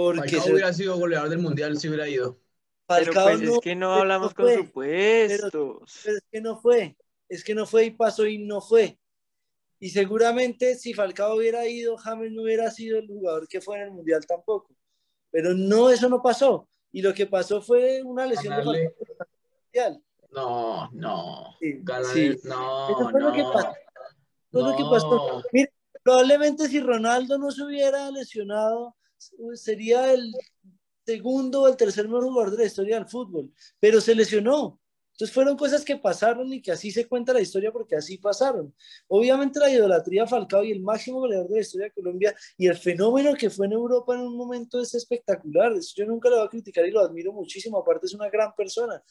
porque Falcao se- hubiera sido goleador del mundial si hubiera ido. Pero Falcao pues no, es que no pero hablamos con fue, supuestos. pero es que no fue, es que no fue y pasó y no fue. Y seguramente si Falcao hubiera ido, James no hubiera sido el jugador que fue en el Mundial tampoco. Pero no, eso no pasó. Y lo que pasó fue una lesión de Ganarle. Falcao en el Mundial. No, no. Sí, Ganarle- sí. No, Eso fue lo que no. pasó. Fue lo que pasó. Mire, probablemente si Ronaldo no se hubiera lesionado, sería el segundo o el tercer mejor jugador de la historia del fútbol, pero se lesionó. Entonces fueron cosas que pasaron y que así se cuenta la historia porque así pasaron. Obviamente la idolatría Falcao y el máximo goleador de la historia de Colombia y el fenómeno que fue en Europa en un momento es espectacular. Yo nunca le voy a criticar y lo admiro muchísimo. Aparte es una gran persona.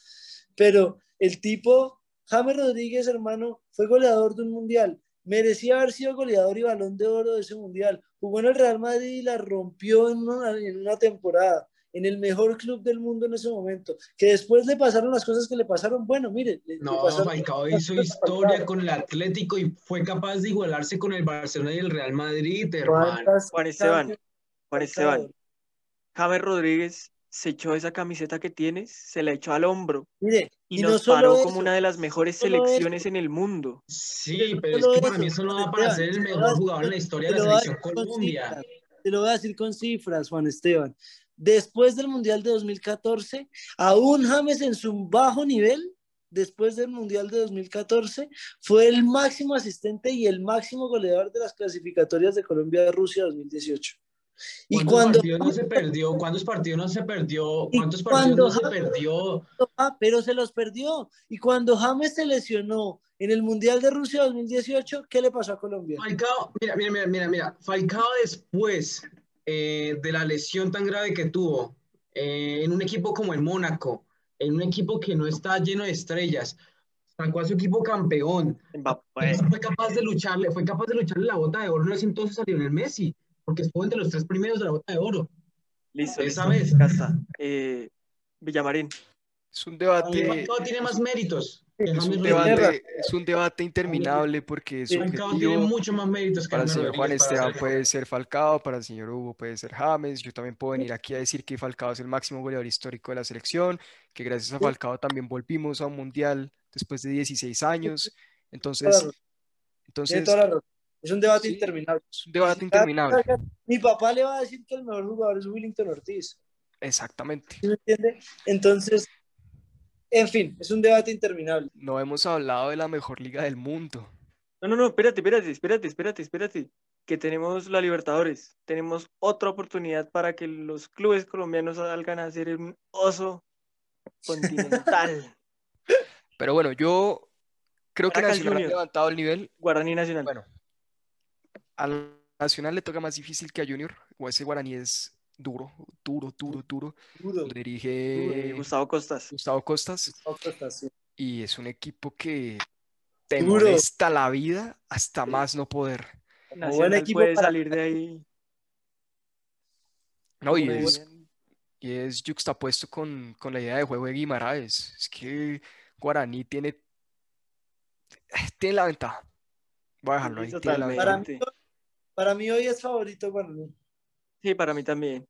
Pero el tipo, James Rodríguez, hermano, fue goleador de un mundial. Merecía haber sido goleador y balón de oro de ese mundial. Jugó en el Real Madrid y la rompió en una, en una temporada en el mejor club del mundo en ese momento, que después le pasaron las cosas que le pasaron, bueno, mire, No, Falcao hizo historia con el Atlético y fue capaz de igualarse con el Barcelona y el Real Madrid, hermano. ¿Cuántas Juan Esteban, Juan Esteban? James Rodríguez se echó esa camiseta que tienes, se la echó al hombro Mire, y, y, nos no paró eso, como una de las mejores no selecciones eso. en el mundo. Sí, Pero es que para mí eso no da para ser el mejor jugador en la historia de la selección Colombia. cifras, Te lo voy a decir con cifras, Juan Esteban. Después del Mundial de 2014, aún James en su bajo nivel, después del Mundial de 2014, fue el máximo asistente y el máximo goleador de las clasificatorias de Colombia de Rusia 2018. Y ¿Cuántos cuando partidos no se perdió? ¿Cuántos partidos no se perdió? ¿Cuántos partidos no se James- perdió? Ah, pero se los perdió. Y cuando James se lesionó en el Mundial de Rusia 2018, ¿qué le pasó a Colombia? Falcao, mira, mira, mira, mira, mira. Falcao después eh, de la lesión tan grave que tuvo eh, en un equipo como el Mónaco, en un equipo que no está lleno de estrellas, sacó a su equipo campeón. Mbappé. Fue capaz de lucharle, fue capaz de lucharle la bota de oro en ese entonces a Lionel Messi, porque estuvo entre los tres primeros de la bota de oro. Listo, Esa listo. vez. Está. Eh, Villamarín. Es un debate, Falcao tiene más méritos que es James un debate, es un debate interminable porque es tiene mucho más méritos que Para el señor Juan Esteban puede ser Falcao, para el señor Hugo puede ser James. Yo también puedo venir aquí a decir que Falcao es el máximo goleador histórico de la selección, que gracias a Falcao también volvimos a un mundial después de 16 años. Entonces, entonces toda la razón. Es un debate sí, interminable. es un debate interminable. Mi papá le va a decir que el mejor jugador es Willington Ortiz. Exactamente. ¿Sí me entiende? Entonces, en fin, es un debate interminable. No hemos hablado de la mejor liga del mundo. No, no, no, espérate, espérate, espérate, espérate, espérate. Que tenemos la Libertadores. Tenemos otra oportunidad para que los clubes colombianos salgan a hacer un oso continental. Pero bueno, yo creo que Nacional ha Junior. levantado el nivel. Guaraní Nacional. Bueno, al Nacional le toca más difícil que a Junior. O ese Guaraní es duro, duro, duro, duro. Duro. Lo Eh, dirige Gustavo Costas. Gustavo Costas. Otra estación. Y es un equipo que te Duro. molesta la vida hasta más no poder. buen Nacional equipo puede para- salir de ahí. No, y Muy es, y es juxtapuesto con, con la idea de juego de Guimaraes. Es que Guaraní tiene, tiene la ventaja. Voy a dejarlo ahí. Sí, tiene la ventaja. Para mí, hoy es favorito Guaraní. Sí, para mí también.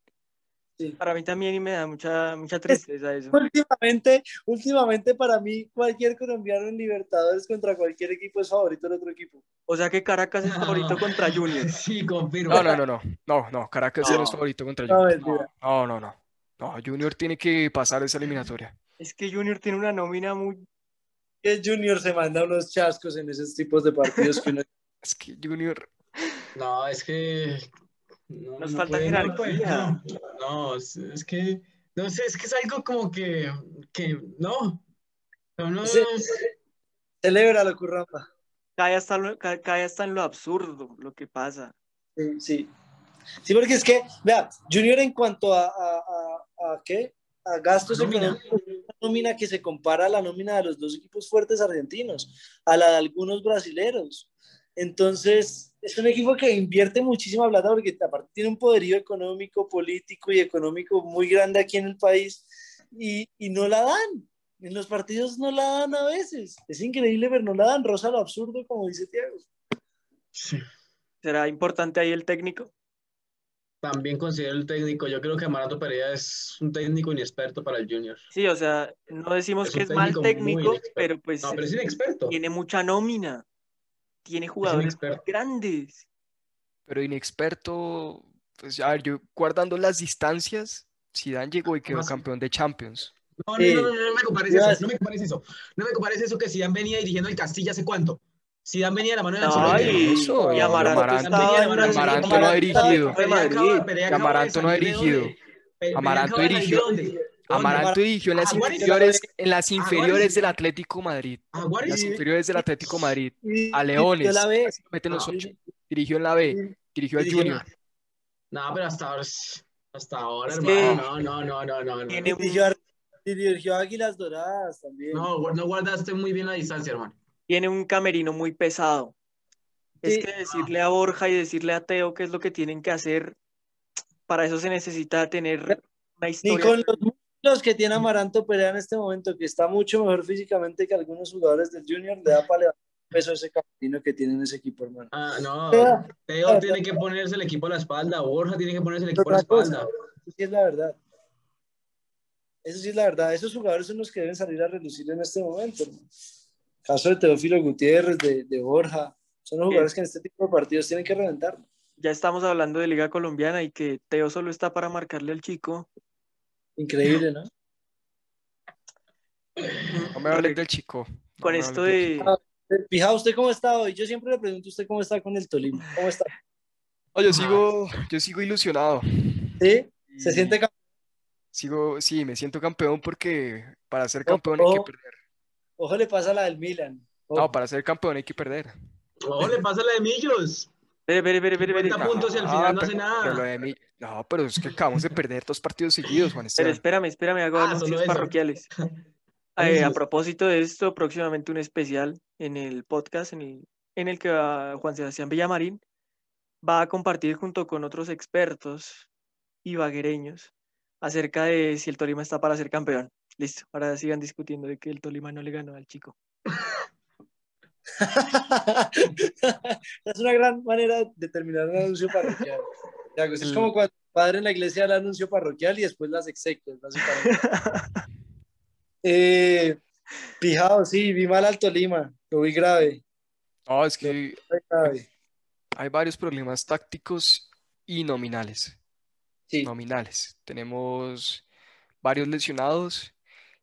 Sí. Para mí también y me da mucha, mucha tristeza eso. Últimamente, últimamente para mí cualquier colombiano en Libertadores contra cualquier equipo es favorito del otro equipo. O sea que Caracas es favorito contra Junior. Sí, confirmo. No, no, no, no. No, no. Caracas no es favorito contra Junior. No, no, no. No, Junior tiene que pasar esa eliminatoria. Es que Junior tiene una nómina muy... Junior se manda unos chascos en esos tipos de partidos que uno Es que Junior. No, es que. No, Nos no falta puede, jerarquía. No, no, es, es que. No sé, es que es algo como que. que no. No, no, Sí. celebra lo curramba. Cae hasta, lo- ca- cae hasta en lo absurdo lo que pasa. Sí, sí. Sí, porque es que, vea, Junior en cuanto a, a, a, a qué? A gastos Nómina. económicos, es una nómina que se compara a la nómina de los dos equipos fuertes argentinos, a la de algunos brasileros. Entonces, es un equipo que invierte muchísima plata porque aparte tiene un poderío económico, político y económico muy grande aquí en el país y, y no la dan. En los partidos no la dan a veces. Es increíble, pero no la dan. Rosa lo absurdo, como dice Tiago. Sí. ¿Será importante ahí el técnico? También considero el técnico. Yo creo que Amaranto Pereira es un técnico inexperto para el Junior. Sí, o sea, no decimos Es que es mal técnico pero pues No, pero es inexperto. tiene mucha nómina. Tiene jugadores grandes. Pero inexperto. Pues a ver, yo guardando las distancias, Zidane llegó y quedó campeón de Champions. No, no, no, no, no me compares eso. No me compares eso. No me compares eso que Zidane venía dirigiendo el Castilla hace cuánto. Zidane venía de la mano de Ancelotti. y, Eso, y Amaranto, no ha dirigido. Amaranto no ha dirigido. Amaranto dirigió-. Amaranto dirigió en las inferiores, en las inferiores del Atlético Madrid. En las inferiores del Atlético Madrid. A Leones. la lo meten los ocho. Dirigió en la B. Dirigió al Junior. No, pero hasta ahora, hasta ahora, Es hermano. No, no, no, no, no. Tiene No, un- Dirigió, a- dirigió Águilas Doradas también. no, no guardaste muy bien la distancia, hermano. tiene un camerino muy pesado. Es Sí. que decirle a Borja y decirle a Teo qué es lo que tienen que hacer, para eso se necesita tener una Ni historia. con los músculos que tiene Amaranto Perea en este momento, que está mucho mejor físicamente que algunos jugadores del Junior, le da para levantar peso a ese camino que tiene en ese equipo, hermano. Ah, no. Teo tiene que ponerse el equipo a la espalda. Borja tiene que ponerse el equipo a la espalda. Eso sí es la verdad. Eso sí es la verdad. Esos jugadores son los que deben salir a relucir en este momento. hermano. Caso de Teófilo Gutiérrez, de, de Borja. Son los jugadores que en este tipo de partidos tienen que reventar. Ya estamos hablando de Liga Colombiana y que Teo solo está para marcarle al chico. Increíble, ¿no? No me hables del chico. No Con esto de. Fija, ¿usted cómo está hoy? Yo siempre le pregunto a usted cómo está con el Tolima. ¿Cómo está? No, yo sigo, yo sigo ilusionado. ¿Sí? ¿Se Y siente campeón? Sigo, sí, me siento campeón porque para ser Ojo, campeón hay que ojo. perder. Ojo le pasa a la del Milan. Ojo. No, para ser campeón hay que perder. Oh, le pasa la de Millos. Espere, espere, espere, espere, espere. 50 puntos y al Ah, final no pero- hace nada. pero lo de mí- No, pero es que acabamos de perder dos partidos seguidos, Juan Pero Esteban. espérame, espérame, hago Ah, anuncios parroquiales. Eh, a propósito de esto, próximamente un especial en el podcast en el, en el que va Juan Sebastián Villamarín va a compartir junto con otros expertos ibaguereños acerca de si el Tolima está para ser campeón. Listo, ahora sigan discutiendo de que el Tolima no le ganó al chico. es una gran manera de terminar un anuncio parroquial. Eso es como cuando el padre en la iglesia da el anuncio parroquial y después las exequias, básicamente. eh, sí, vi mal al Tolima, lo vi grave, No, es que muy grave. hay varios problemas tácticos y nominales. Sí, Nominales. Tenemos varios lesionados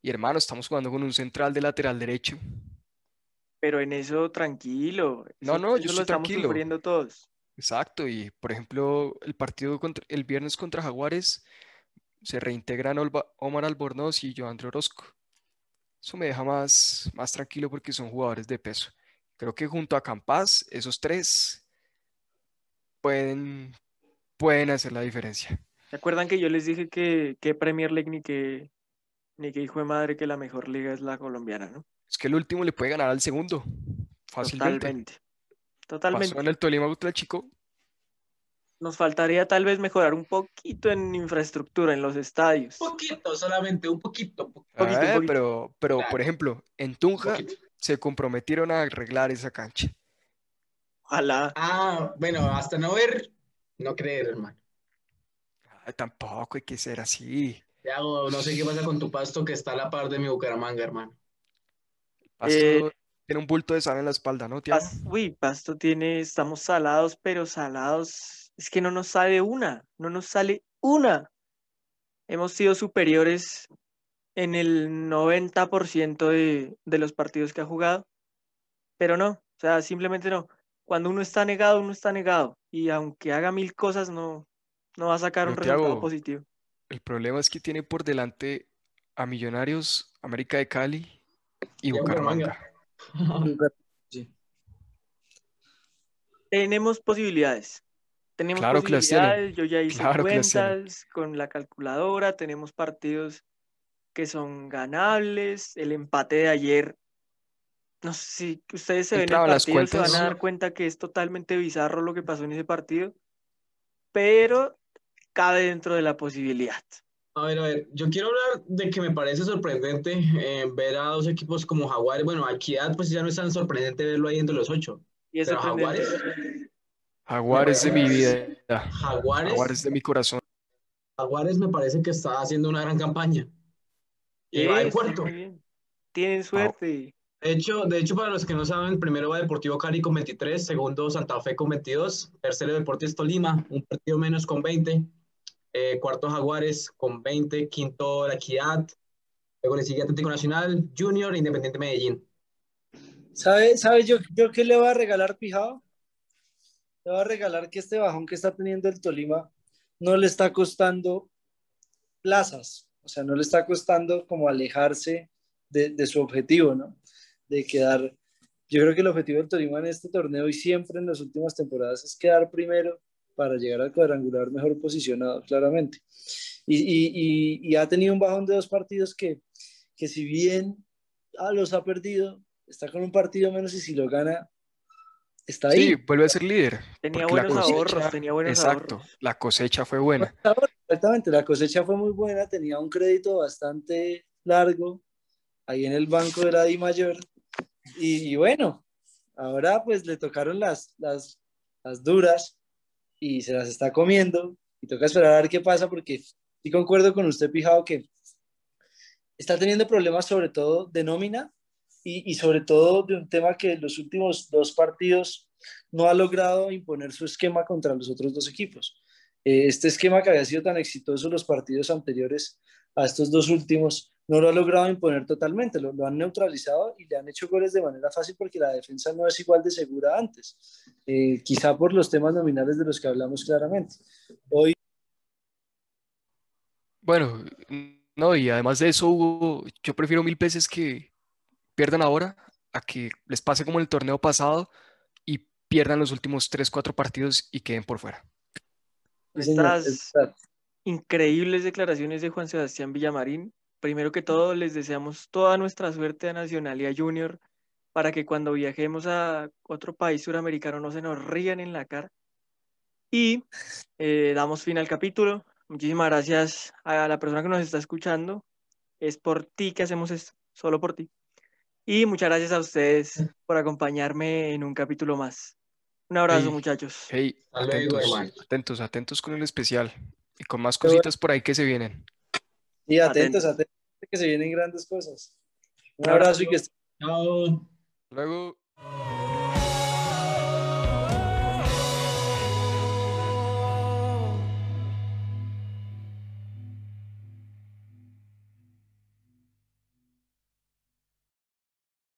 y hermano, estamos jugando con un central de lateral derecho. Pero en eso tranquilo. No, eso- no, yo eso lo estoy estamos tranquilo. sufriendo todos. Exacto, y por ejemplo, el partido contra, el viernes contra Jaguares se reintegran Omar Albornoz y Joandro Orozco. Eso me deja más, más tranquilo porque son jugadores de peso. Creo que junto a Campas, esos tres pueden, pueden hacer la diferencia. ¿Se acuerdan que yo les dije que, que Premier League ni que, ni que hijo de madre que la mejor liga es la colombiana, ¿no? Es que el último le puede ganar al segundo, fácilmente. Totalmente. Pasó Totalmente. en el Tolima contra el Chico. Nos faltaría tal vez mejorar un poquito en infraestructura, en los estadios. Un poquito, solamente un poquito. un poquito. Eh, poquito. pero, pero, por ejemplo, en Tunja se comprometieron a arreglar esa cancha. Ojalá. Ah, bueno, hasta no ver, no creer, hermano. Ay, tampoco hay que ser así. Te hago, no sé qué pasa con tu pasto que está a la par de mi Bucaramanga, hermano. Pasto Eh, tiene un bulto de sal en la espalda, ¿no, Tiago? Uy, Pasto tiene, estamos salados, pero salados, es que no nos sale una, no nos sale una. Hemos sido superiores en el 90% de, de los partidos que ha jugado, pero no, o sea, simplemente no. Cuando uno está negado, uno está negado, y aunque haga mil cosas, no, no va a sacar un resultado positivo. El problema es que tiene por delante a Millonarios, América de Cali y Bucaramanga. Sí. Tenemos posibilidades. Tenemos Claro que las tiene, posibilidades. Yo ya hice claro cuentas con la calculadora. Tenemos partidos que son ganables. El empate de ayer. No sé si ustedes se ven el Entraba en las partido, se van a dar cuenta que es totalmente bizarro lo que pasó en ese partido. Pero cabe dentro de la posibilidad. A ver, a ver, yo quiero hablar de que me parece sorprendente eh, ver a dos equipos como Jaguares. Bueno, Equidad, pues ya no es tan sorprendente verlo ahí entre los ocho. Y es Pero. Jaguares, Jaguares de mi vida. Jaguares, Jaguares de mi corazón. Jaguares me parece que está haciendo una gran campaña. Y va de cuarto. Tienen suerte. De hecho, de hecho, para los que no saben, primero va Deportivo Cali con 23, segundo Santa Fe con 22, tercero Deportes Tolima, un partido menos con 20, eh, cuarto Jaguares con 20, quinto La Equidad, luego le sigue Atlético Nacional, Junior Independiente Medellín. ¿Sabe, sabe yo, yo qué le voy a regalar, Pijao? Le voy a regalar que este bajón que está teniendo el Tolima no le está costando plazas, o sea, no le está costando como alejarse de, de su objetivo, ¿no? De quedar. Yo creo que el objetivo del Tolima en este torneo y siempre en las últimas temporadas es quedar primero para llegar al cuadrangular mejor posicionado, claramente. Y, y- y- y ha tenido un bajón de dos partidos que, que si bien ah, los ha perdido, está con un partido menos y si lo gana, está ahí. Sí, vuelve a ser líder. Tenía buenos ahorros, cosecha- tenía buenos Exacto, ahorros. la cosecha fue buena. Exactamente, la cosecha fue muy buena, tenía un crédito bastante largo ahí en el banco de la Di Mayor. Y, y bueno, ahora pues le tocaron las, las, las duras y se las está comiendo. Y toca esperar a ver qué pasa porque sí concuerdo con usted, Pijao, que está teniendo problemas sobre todo de nómina y, y sobre todo de un tema que en los últimos dos partidos no ha logrado imponer su esquema contra los otros dos equipos. Eh, este esquema que había sido tan exitoso en los partidos anteriores a estos dos últimos, no lo ha logrado imponer totalmente, lo, lo han neutralizado y le han hecho goles de manera fácil porque la defensa no es igual de segura antes, Eh, quizá por los temas nominales de los que hablamos claramente. Hoy Bueno, no, y además de eso, Hugo, yo prefiero mil veces que pierdan ahora a que les pase como en el torneo pasado y pierdan los últimos 3, 4 partidos y queden por fuera. Estas increíbles declaraciones de Juan Sebastián Villamarín. Primero que todo, les deseamos toda nuestra suerte a Nacional y a Junior para que cuando viajemos a otro país suramericano no se nos rían en la cara. Y eh, damos fin al capítulo. Muchísimas gracias a la persona que nos está escuchando. Es por ti que hacemos esto, solo por ti. Y muchas gracias a ustedes por acompañarme en un capítulo más. Un abrazo, Hey. muchachos. Hey, atentos, atentos, atentos con el especial y con más cositas por ahí que se vienen. Y atentos, Atentos. atentos, que se vienen grandes cosas. Un abrazo y que estén Chao. Luego.